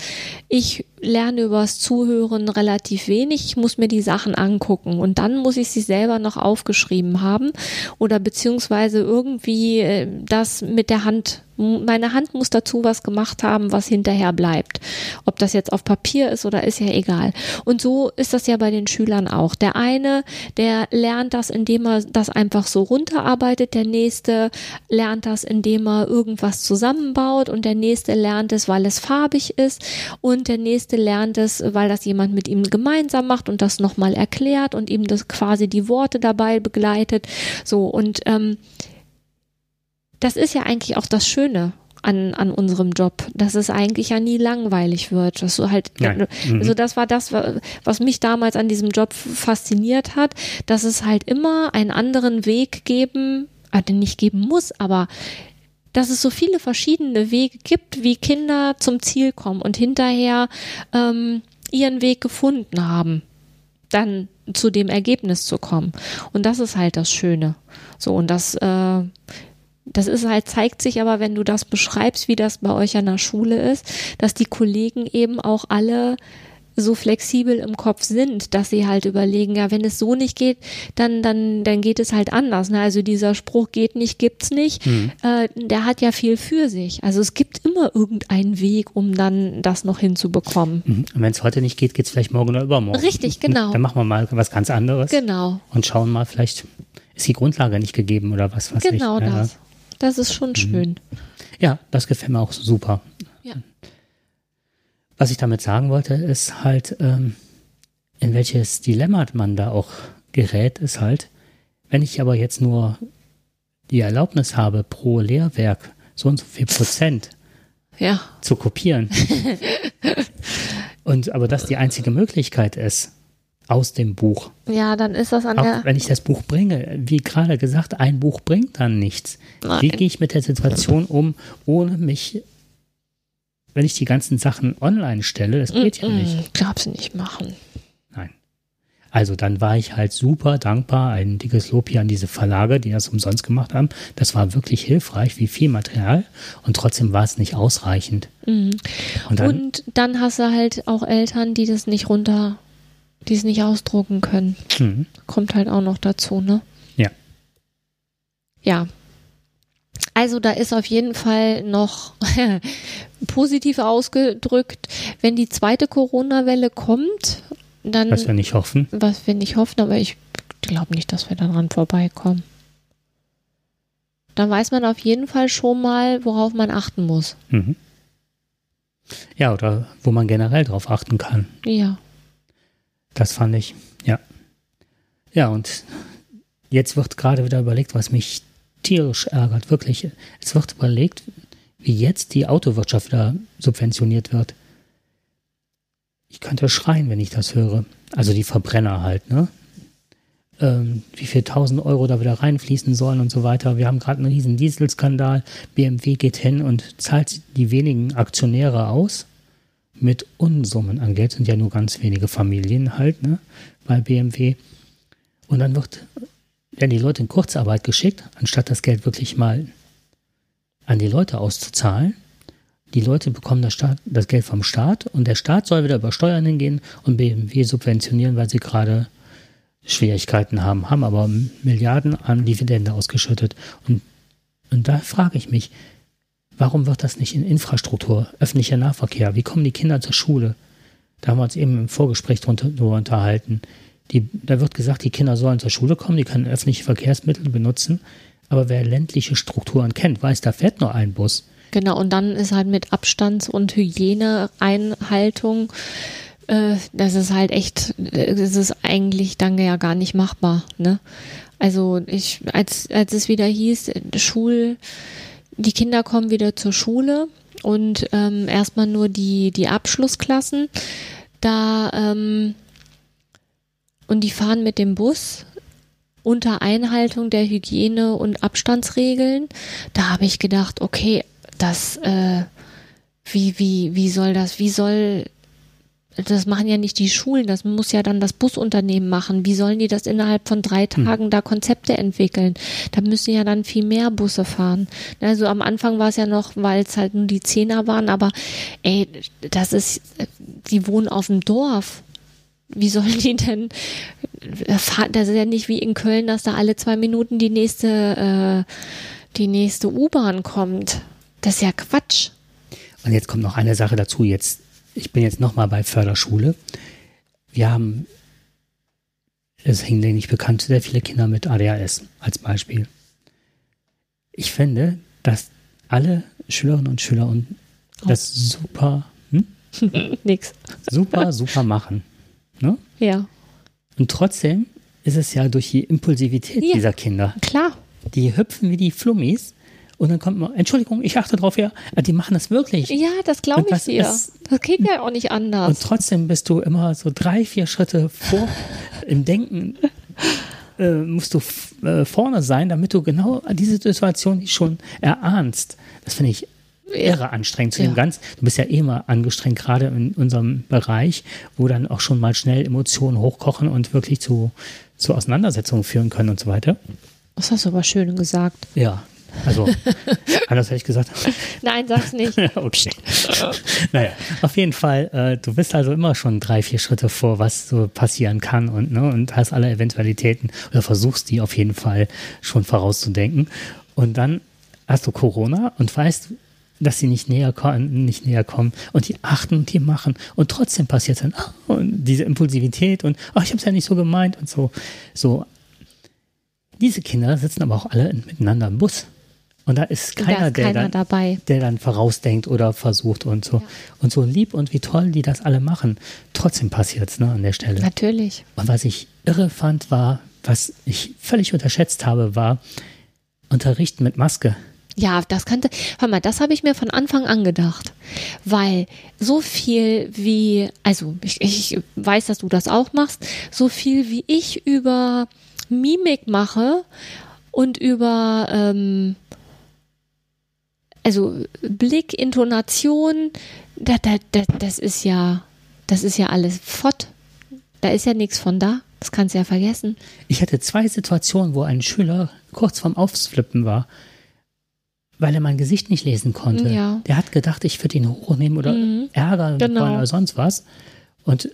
Ich lerne übers Zuhören relativ wenig. Ich muss mir die Sachen angucken und dann muss ich sie selber noch aufgeschrieben haben oder beziehungsweise irgendwie äh, das mit der Hand meine Hand muss dazu was gemacht haben, was hinterher bleibt. Ob das jetzt auf Papier ist oder ist ja egal. Und so ist das ja bei den Schülern auch. Der eine, der lernt das, indem er das einfach so runterarbeitet. Der nächste lernt das, indem er irgendwas zusammenbaut. Und der nächste lernt es, weil es farbig ist. Und der nächste lernt es, weil das jemand mit ihm gemeinsam macht und das nochmal erklärt und ihm das quasi die Worte dabei begleitet. So und ähm, das ist ja eigentlich auch das Schöne an, an unserem Job, dass es eigentlich ja nie langweilig wird. Dass du halt, Nein. Mhm. also das war das, was mich damals an diesem Job fasziniert hat, dass es halt immer einen anderen Weg geben, also nicht geben muss, aber dass es so viele verschiedene Wege gibt, wie Kinder zum Ziel kommen und hinterher ähm, ihren Weg gefunden haben. Dann zu dem Ergebnis zu kommen. Und das ist halt das Schöne. So, und das, äh, das ist halt, zeigt sich aber, wenn du das beschreibst, wie das bei euch an der Schule ist, dass die Kollegen eben auch alle so flexibel im Kopf sind, dass sie halt überlegen, ja, wenn es so nicht geht, dann, dann, dann geht es halt anders. Ne? Also dieser Spruch geht nicht, gibt's nicht, mhm. äh, der hat ja viel für sich. Also es gibt immer irgendeinen Weg, um dann das noch hinzubekommen. Mhm. Und wenn es heute nicht geht, geht's vielleicht morgen oder übermorgen. Richtig, genau. Dann machen wir mal was ganz anderes. Genau. Und schauen mal, vielleicht ist die Grundlage nicht gegeben oder was weiß genau ich. Genau das. Das ist schon mhm. schön. Ja, das gefällt mir auch super. Ja. Was ich damit sagen wollte, ist halt, ähm, in welches Dilemma man da auch gerät, ist halt, wenn ich aber jetzt nur die Erlaubnis habe, pro Lehrwerk so und so viel Prozent ja. zu kopieren. *laughs* und aber das die einzige Möglichkeit ist, aus dem Buch. Ja, dann ist das an Auch der. wenn ich das Buch bringe, wie gerade gesagt, ein Buch bringt dann nichts. Nein. Wie gehe ich mit der Situation um, ohne mich wenn ich die ganzen Sachen online stelle, das geht ja nicht. Glaubst du nicht machen. Nein. Also dann war ich halt super dankbar. Ein dickes Lob hier an diese Verlage, die das umsonst gemacht haben. Das war wirklich hilfreich, wie viel Material. Und trotzdem war es nicht ausreichend. Mhm. Und, dann, Und dann hast du halt auch Eltern, die das nicht runter, die es nicht ausdrucken können. Mhm. Kommt halt auch noch dazu, ne? Ja. Ja. Also da ist auf jeden Fall noch *laughs* positiv ausgedrückt, wenn die zweite Corona-Welle kommt, dann. Was wir nicht hoffen. Was wir nicht hoffen, aber ich glaube nicht, dass wir daran vorbeikommen. Dann weiß man auf jeden Fall schon mal, worauf man achten muss. Mhm. Ja, oder wo man generell drauf achten kann. Ja. Das fand ich, ja. Ja, und jetzt wird gerade wieder überlegt, was mich tierisch ärgert, wirklich. Es wird überlegt, wie jetzt die Autowirtschaft wieder subventioniert wird. Ich könnte schreien, wenn ich das höre. Also die Verbrenner halt, ne? Ähm, wie viel tausend Euro da wieder reinfließen sollen und so weiter. Wir haben gerade einen riesen Dieselskandal. BMW geht hin und zahlt die wenigen Aktionäre aus mit Unsummen an Geld. Sind ja nur ganz wenige Familien halt, ne? Bei BMW. Und dann wird, werden die Leute in Kurzarbeit geschickt, anstatt das Geld wirklich mal an die Leute auszuzahlen. Die Leute bekommen das, Staat, das Geld vom Staat und der Staat soll wieder über Steuern hingehen und BMW subventionieren, weil sie gerade Schwierigkeiten haben, haben aber Milliarden an Dividende ausgeschüttet. Und, und da frage ich mich, warum wird das nicht in Infrastruktur, öffentlicher Nahverkehr, wie kommen die Kinder zur Schule? Da haben wir uns eben im Vorgespräch darüber unterhalten. Die, da wird gesagt, die Kinder sollen zur Schule kommen, die können öffentliche Verkehrsmittel benutzen, aber wer ländliche Strukturen kennt, weiß, da fährt nur ein Bus. Genau, und dann ist halt mit Abstands- und Hygieneeinhaltung, äh, das ist halt echt, das ist eigentlich dann ja gar nicht machbar, ne? Also ich, als, als es wieder hieß, Schul, die Kinder kommen wieder zur Schule und ähm, erstmal nur die, die Abschlussklassen, da ähm, und die fahren mit dem Bus unter Einhaltung der Hygiene- und Abstandsregeln. Da habe ich gedacht, okay, das, äh, wie, wie, wie soll das, wie soll, das machen ja nicht die Schulen, das muss ja dann das Busunternehmen machen. Wie sollen die das innerhalb von drei Tagen hm. da Konzepte entwickeln? Da müssen ja dann viel mehr Busse fahren. Also am Anfang war es ja noch, weil es halt nur die Zehner waren, aber ey, das ist, die wohnen auf dem Dorf wie sollen die denn fahren? Das ist ja nicht wie in Köln, dass da alle zwei Minuten die nächste, äh, die nächste U-Bahn kommt. Das ist ja Quatsch. Und jetzt kommt noch eine Sache dazu. Jetzt, ich bin jetzt nochmal bei Förderschule. Wir haben, es hängt nicht bekannt, sehr viele Kinder mit ADHS als Beispiel. Ich finde, dass alle Schülerinnen und Schüler und das super, hm? *laughs* Nix. Super, super machen. Ne? Ja. Und trotzdem ist es ja durch die Impulsivität Ja. dieser Kinder. Klar. Die hüpfen wie die Flummis und dann kommt man, Entschuldigung, ich achte drauf, ja, die machen das wirklich. Ja, das glaube Und ich dir. ist- das geht ja auch nicht Und anders. trotzdem bist du immer so drei, vier Schritte vor *laughs* im Denken. Äh, musst du äh, vorne sein, damit du genau diese Situation schon erahnst. Das finde ich irre anstrengend zu dem Ja. ganz. Du bist ja eh immer angestrengt, gerade in unserem Bereich, wo dann auch schon mal schnell Emotionen hochkochen und wirklich zu, zu Auseinandersetzungen führen können und so weiter. Das hast du aber schön gesagt. Ja, also *laughs* anders hätte ich gesagt. Nein, sag's nicht. *laughs* okay. naja, auf jeden Fall, äh, du bist also immer schon drei, vier Schritte vor, was so passieren kann und, ne, und hast alle Eventualitäten oder versuchst die auf jeden Fall schon vorauszudenken. Und dann hast du Corona und weißt, dass sie nicht näher kommen, nicht näher kommen und die achten und die machen und trotzdem passiert dann ah, und diese Impulsivität und ach, ich habe es ja nicht so gemeint und so so diese Kinder sitzen aber auch alle miteinander im Bus und da ist Da keiner, ist der keiner dann, dabei. der dann vorausdenkt oder versucht und so. Und so lieb und wie toll die das alle machen. Trotzdem passiert's ne, an der Stelle. Natürlich. Und was ich irre fand, war, was ich völlig unterschätzt habe, war Unterrichten mit Maske. Ja, das kannte, hör mal, das habe ich mir von Anfang an gedacht. Weil so viel wie, also ich, ich weiß, dass du das auch machst, so viel wie ich über Mimik mache und über, ähm, also Blick, Intonation, da, da, da, das ist ja, das ist ja alles Fott. Da ist ja nichts von da. Das kannst du ja vergessen. Ich hatte zwei Situationen, wo ein Schüler kurz vorm Aufsflippen war, weil er mein Gesicht nicht lesen konnte. Ja. Der hat gedacht, ich würde ihn hochnehmen oder ärgern Genau. wollen oder sonst was. Und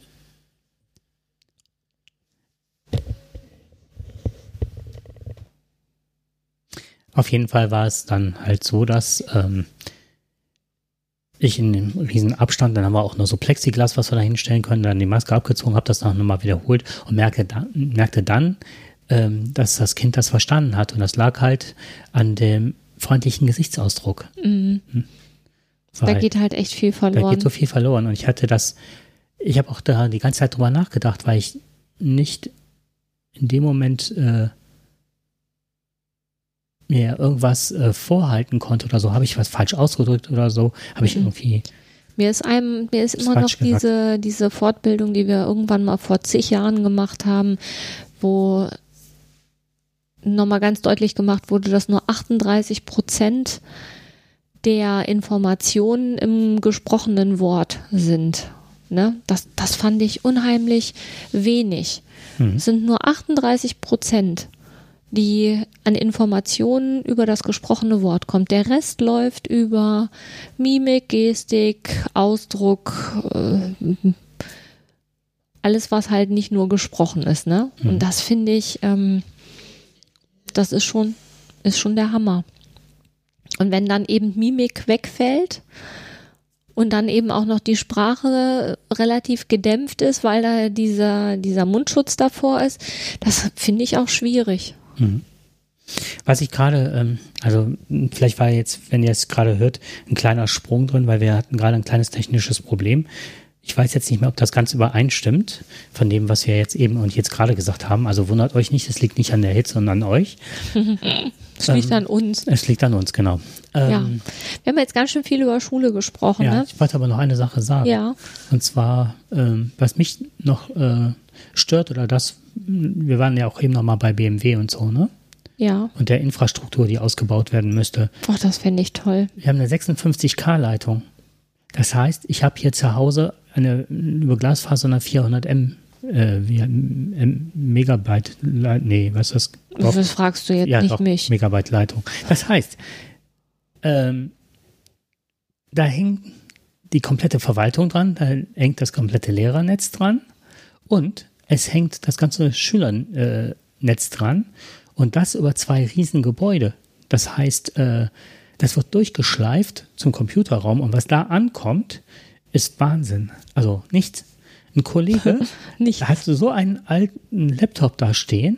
auf jeden Fall war es dann halt so, dass ähm, ich in dem riesen Abstand, dann haben wir auch noch so Plexiglas, was wir da hinstellen können, dann die Maske abgezogen, habe das dann nochmal wiederholt und merkte dann, merkte dann ähm, dass das Kind das verstanden hat. Und das lag halt an dem freundlichen Gesichtsausdruck. Hm. Da geht halt echt viel da verloren. geht so viel verloren. Und ich hatte das, ich habe auch da die ganze Zeit drüber nachgedacht, weil ich nicht in dem Moment äh, mir irgendwas äh, vorhalten konnte oder so. Habe ich was falsch ausgedrückt oder so? Habe ich Mhm. irgendwie Mir ist einem, mir ist immer noch gesagt. diese, diese Fortbildung, die wir irgendwann mal vor zig Jahren gemacht haben, wo nochmal ganz deutlich gemacht wurde, dass nur 38 Prozent der Informationen im gesprochenen Wort sind. Ne? Das, das fand ich unheimlich wenig. Mhm. Es sind nur 38 Prozent, die an Informationen über das gesprochene Wort kommt. Der Rest läuft über Mimik, Gestik, Ausdruck, äh, alles, was halt nicht nur gesprochen ist. Ne? Und das finde ich, ähm, das ist schon, ist schon der Hammer. Und wenn dann eben Mimik wegfällt und dann eben auch noch die Sprache relativ gedämpft ist, weil da dieser, dieser Mundschutz davor ist, das finde ich auch schwierig. Was ich gerade, ähm, also vielleicht war jetzt, wenn ihr es gerade hört, ein kleiner Sprung drin, weil wir hatten gerade ein kleines technisches Problem. Ich weiß jetzt nicht mehr, ob das ganz übereinstimmt von dem, was wir jetzt eben und jetzt gerade gesagt haben. Also wundert euch nicht, es liegt nicht an der Hitze, sondern an euch. *laughs* Es liegt an uns. Es liegt an uns, genau. Ähm, Ja. Wir haben jetzt ganz schön viel über Schule gesprochen, ja, ne? ich wollte aber noch eine Sache sagen. Ja. Und zwar, ähm, was mich noch äh, stört oder das, wir waren ja auch eben noch mal bei BMW und so, ne? Ja. Und der Infrastruktur, die ausgebaut werden müsste. Oh, das fände ich toll. Wir haben eine 56K-Leitung. Das heißt, ich habe hier zu Hause eine über Glasfaser eine 400 M, äh, wie, M Megabyte, nee, was ist das? Doch. Das fragst du jetzt ja, nicht doch, mich. Megabyte Leitung. Das heißt, ähm, da hängt die komplette Verwaltung dran, da hängt das komplette Lehrernetz dran und es hängt das ganze Schülernetz Netz dran und das über zwei riesen Gebäude. Das heißt, äh, das wird durchgeschleift zum Computerraum und was da ankommt, ist Wahnsinn. Also nichts. Ein Kollege *laughs* Nicht. hat so einen alten Laptop da stehen.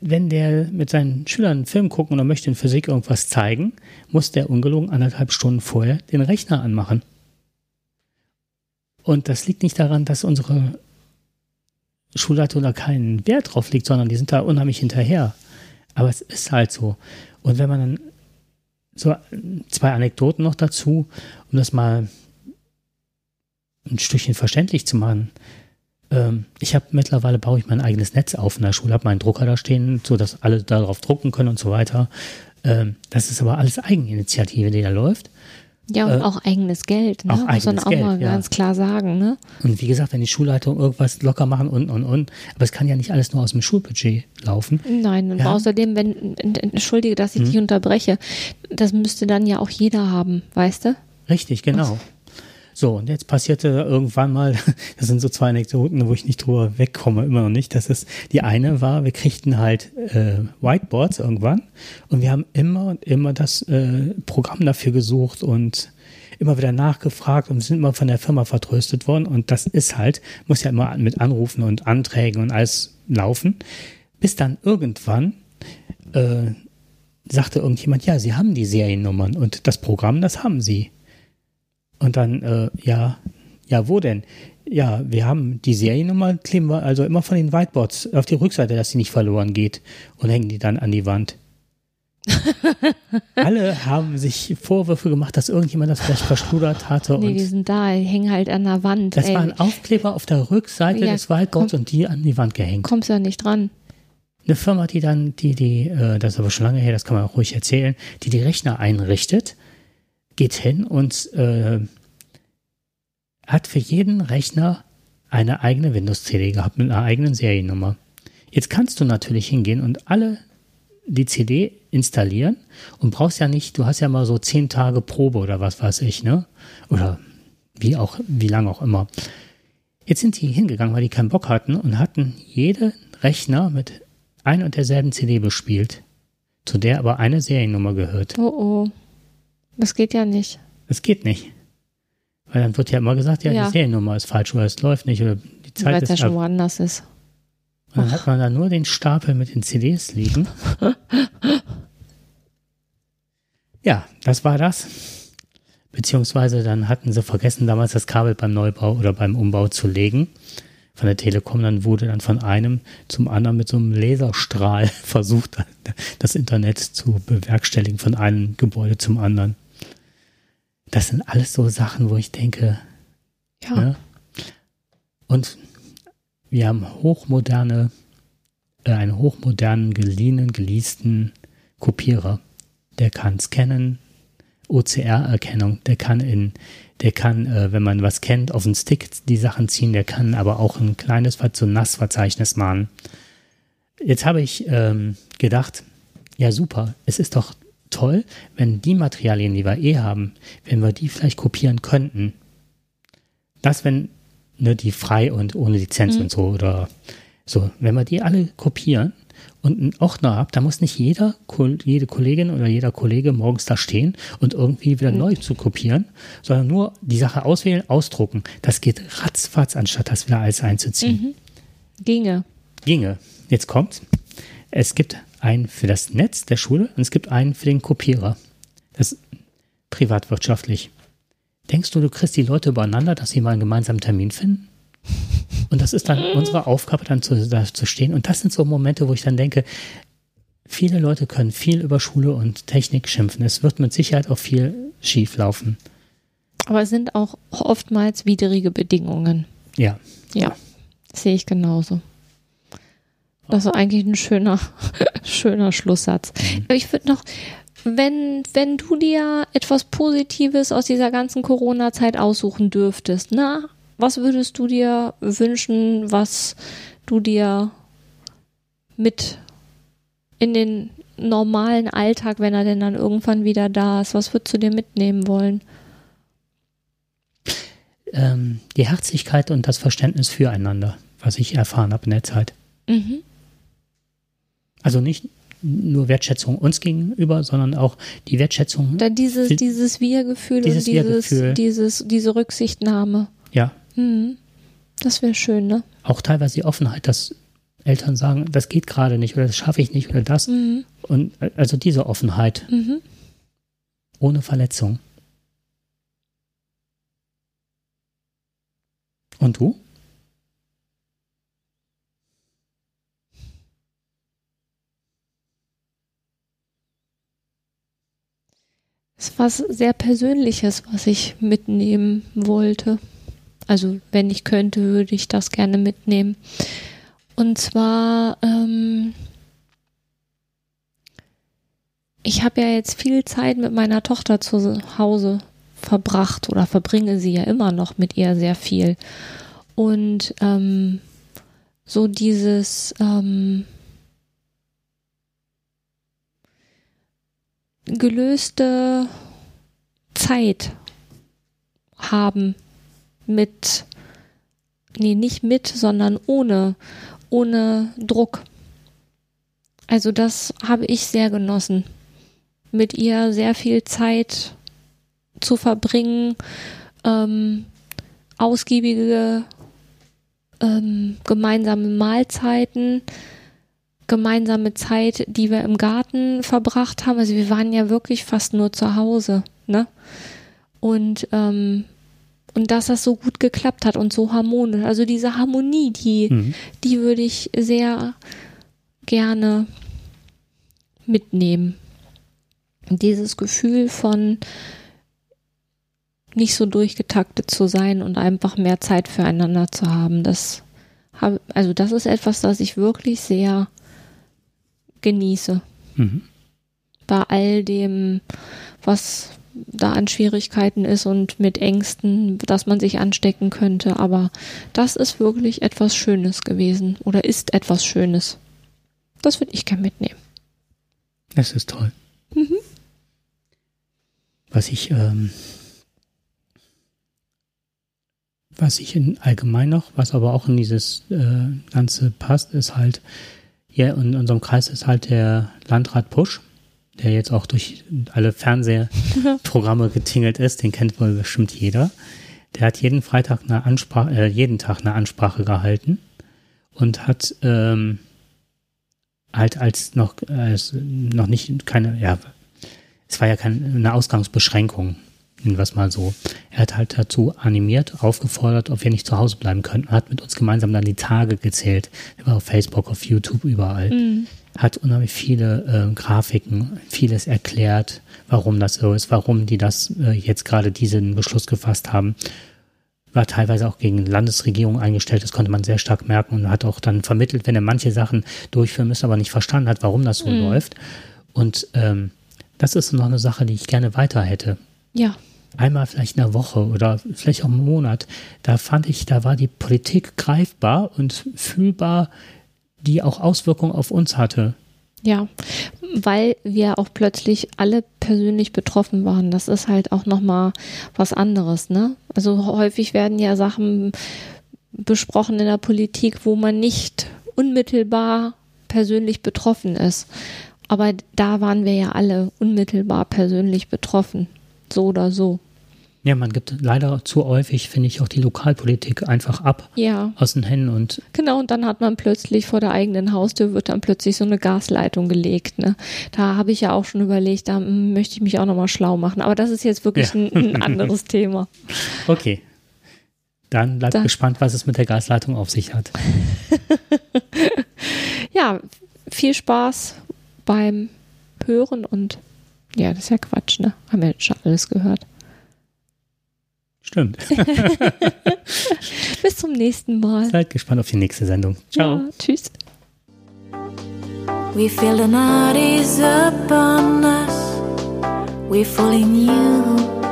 Wenn der mit seinen Schülern einen Film gucken oder möchte in Physik irgendwas zeigen, muss der ungelogen anderthalb Stunden vorher den Rechner anmachen. Und das liegt nicht daran, dass unsere Schulleitung da keinen Wert drauf legt, sondern die sind da unheimlich hinterher. Aber es ist halt so. Und wenn man dann so zwei Anekdoten noch dazu, um das mal ein Stückchen verständlich zu machen. Ähm, ich habe mittlerweile baue ich mein eigenes Netz auf in der Schule, habe meinen Drucker da stehen, so dass alle darauf drucken können und so weiter. Ähm, das ist aber alles Eigeninitiative, die da läuft. Ja, und Äh, auch eigenes Geld, ne? auch Muss man eigenes auch Geld, mal ja. ganz klar sagen, ne? Und wie gesagt, wenn die Schulleitung irgendwas locker machen und, und, und. Aber es kann ja nicht alles nur aus dem Schulbudget laufen. Nein, und Ja. Außerdem, wenn, entschuldige, dass ich dich unterbreche, das müsste dann ja auch jeder haben, weißt du? Richtig, genau. So, und jetzt passierte irgendwann mal, *laughs* das sind so zwei Anekdoten, wo ich nicht drüber wegkomme, immer noch nicht. Das ist, die eine war, wir kriegten halt äh, Whiteboards irgendwann und wir haben immer und immer das äh, Programm dafür gesucht und immer wieder nachgefragt und sind immer von der Firma vertröstet worden. Und das ist halt, muss ja immer mit Anrufen und Anträgen und alles laufen. Bis dann irgendwann äh, sagte irgendjemand, ja, Sie haben die Seriennummern und das Programm, das haben Sie. Und dann, äh, ja, ja, wo denn? Ja, wir haben die Seriennummer, kleben wir also immer von den Whiteboards auf die Rückseite, dass sie nicht verloren geht und hängen die dann an die Wand. *laughs* Alle haben sich Vorwürfe gemacht, dass irgendjemand das vielleicht verschludert hatte. Nee, die sind da, die hängen halt an der Wand. das ey. waren Aufkleber auf der Rückseite Ja, des Whiteboards und die an die Wand gehängt. Kommst ja nicht dran. Eine Firma, die dann, die, die, äh, das ist aber schon lange her, das kann man auch ruhig erzählen, die die Rechner einrichtet, geht hin und äh, hat für jeden Rechner eine eigene Windows-CD gehabt mit einer eigenen Seriennummer. Jetzt kannst du natürlich hingehen und alle die CD installieren und brauchst ja nicht, du hast ja mal so zehn Tage Probe oder was weiß ich, ne? Oder wie auch, wie lange auch immer. Jetzt sind die hingegangen, weil die keinen Bock hatten und hatten jeden Rechner mit ein und derselben CD bespielt, zu der aber eine Seriennummer gehört. Oh oh. Das geht ja nicht. Das geht nicht. Weil dann wird ja immer gesagt, ja, Ja. die Seriennummer ist falsch oder es läuft nicht oder die Weil Zeit es ja schon ab. woanders ist. Und dann hat man da nur den Stapel mit den CDs liegen. *laughs* ja, das war das. Beziehungsweise dann hatten sie vergessen, damals das Kabel beim Neubau oder beim Umbau zu legen von der Telekom. Dann wurde dann von einem zum anderen mit so einem Laserstrahl *laughs* versucht, das Internet zu bewerkstelligen von einem Gebäude zum anderen. Das sind alles so Sachen, wo ich denke, Ja. Ne? Und wir haben hochmoderne, äh, einen hochmodernen, geliehenen, geleasten Kopierer. Der kann scannen, OCR-Erkennung, der kann in, der kann, äh, wenn man was kennt, auf den Stick die Sachen ziehen, der kann aber auch ein kleines, so NAS-Verzeichnis machen. Jetzt habe ich ähm, gedacht, ja super, es ist doch toll, wenn die Materialien, die wir eh haben, wenn wir die vielleicht kopieren könnten. Das, wenn ne, die frei und ohne Lizenz und so oder so, wenn wir die alle kopieren und einen Ordner habt, da muss nicht jeder, jede Kollegin oder jeder Kollege morgens da stehen und irgendwie wieder neu zu kopieren, sondern nur die Sache auswählen, ausdrucken. Das geht ratzfatz, anstatt das wieder alles einzuziehen. Ginge. Ginge. Jetzt kommt, es gibt einen für das Netz der Schule und es gibt einen für den Kopierer. Das ist privatwirtschaftlich. Denkst du, du kriegst die Leute übereinander, dass sie mal einen gemeinsamen Termin finden? Und das ist dann unsere Aufgabe, dann zu, da zu stehen. Und das sind so Momente, wo ich dann denke, viele Leute können viel über Schule und Technik schimpfen. Es wird mit Sicherheit auch viel schief laufen. Aber es sind auch oftmals widrige Bedingungen. Ja. Ja, sehe ich genauso. Das ist eigentlich ein schöner, *laughs* schöner Schlusssatz. Aber Ich würde noch, wenn, wenn du dir etwas Positives aus dieser ganzen Corona-Zeit aussuchen dürftest, na, was würdest du dir wünschen, was du dir mit in den normalen Alltag, wenn er denn dann irgendwann wieder da ist, was würdest du dir mitnehmen wollen? Ähm, die Herzlichkeit und das Verständnis füreinander, was ich erfahren habe in der Zeit. Mhm. Also nicht nur Wertschätzung uns gegenüber, sondern auch die Wertschätzung, Da dieses, dieses Wir-Gefühl und dieses, Wir-Gefühl. dieses, diese Rücksichtnahme. ja, Mhm. Das wäre schön, ne? auch teilweise die Offenheit, dass Eltern sagen, das geht gerade nicht oder das schaffe ich nicht oder das. Mhm. Und also diese Offenheit Mhm. ohne Verletzung. Und du? Ist was sehr Persönliches, was ich mitnehmen wollte. Also, wenn ich könnte, würde ich das gerne mitnehmen. Und zwar, ähm, ich habe ja jetzt viel Zeit mit meiner Tochter zu Hause verbracht oder verbringe sie ja immer noch mit ihr sehr viel. Und ähm, so dieses ähm, gelöste Zeit haben mit, nee, nicht mit, sondern ohne, ohne Druck. Also das habe ich sehr genossen, mit ihr sehr viel Zeit zu verbringen, ähm, ausgiebige ähm, gemeinsame Mahlzeiten, gemeinsame Zeit, die wir im Garten verbracht haben. Also wir waren ja wirklich fast nur zu Hause, ne? Und ähm, und dass das so gut geklappt hat und so harmonisch. Also diese Harmonie, die, mhm. die würde ich sehr gerne mitnehmen. Dieses Gefühl von nicht so durchgetaktet zu sein und einfach mehr Zeit füreinander zu haben, das habe, also das ist etwas, das ich wirklich sehr genieße. Mhm. Bei all dem, was da an Schwierigkeiten ist und mit Ängsten, dass man sich anstecken könnte. Aber das ist wirklich etwas Schönes gewesen oder ist etwas Schönes. Das würde ich gerne mitnehmen. Das ist toll. Mhm. Was ich, ähm, was ich in allgemein noch, was aber auch in dieses äh, Ganze passt, ist halt, hier in unserem Kreis ist halt der Landrat Pusch, der jetzt auch durch alle Fernsehprogramme getingelt ist, den kennt wohl bestimmt jeder. Der hat jeden Freitag eine Ansprache, äh, jeden Tag eine Ansprache gehalten und hat ähm, halt als noch, als noch nicht keine, ja, es war ja keine Ausgangsbeschränkung, was mal so. Er hat halt dazu animiert, aufgefordert, ob wir nicht zu Hause bleiben könnten, hat mit uns gemeinsam dann die Tage gezählt. Er war auf Facebook, auf YouTube, überall. Mhm. Hat unheimlich viele äh, Grafiken, vieles erklärt, warum das so ist, warum die das äh, jetzt gerade diesen Beschluss gefasst haben war teilweise auch gegen Landesregierung eingestellt, das konnte man sehr stark merken und hat auch dann vermittelt, wenn er manche Sachen durchführen müsste, aber nicht verstanden hat, warum das so mhm. läuft. Und ähm, das ist noch eine Sache, die ich gerne weiter hätte. Ja. Einmal vielleicht in der Woche oder vielleicht auch im Monat. Da fand ich, da war die Politik greifbar und fühlbar, die auch Auswirkungen auf uns hatte. Ja, weil wir auch plötzlich alle persönlich betroffen waren. Das ist halt auch nochmal was anderes, ne? Also häufig werden ja Sachen besprochen in der Politik, wo man nicht unmittelbar persönlich betroffen ist. Aber da waren wir ja alle unmittelbar persönlich betroffen. So oder so. Ja, man gibt leider zu häufig, finde ich, auch die Lokalpolitik einfach ab ja. aus den Händen und. Genau, und dann hat man plötzlich vor der eigenen Haustür wird dann plötzlich so eine Gasleitung gelegt. Ne? Da habe ich ja auch schon überlegt, da möchte ich mich auch nochmal schlau machen. Aber das ist jetzt wirklich ja. ein, ein, anderes *laughs* Thema. Okay. Dann bleibt da. gespannt, was es mit der Gasleitung auf sich hat. *laughs* ja, viel Spaß beim Hören und ja, das ist ja Quatsch, ne? Haben wir schon alles gehört. Stimmt. *laughs* Bis zum nächsten Mal. Seid gespannt auf die nächste Sendung. Ciao. Ja, tschüss. We feel the night is upon us. We fall in you.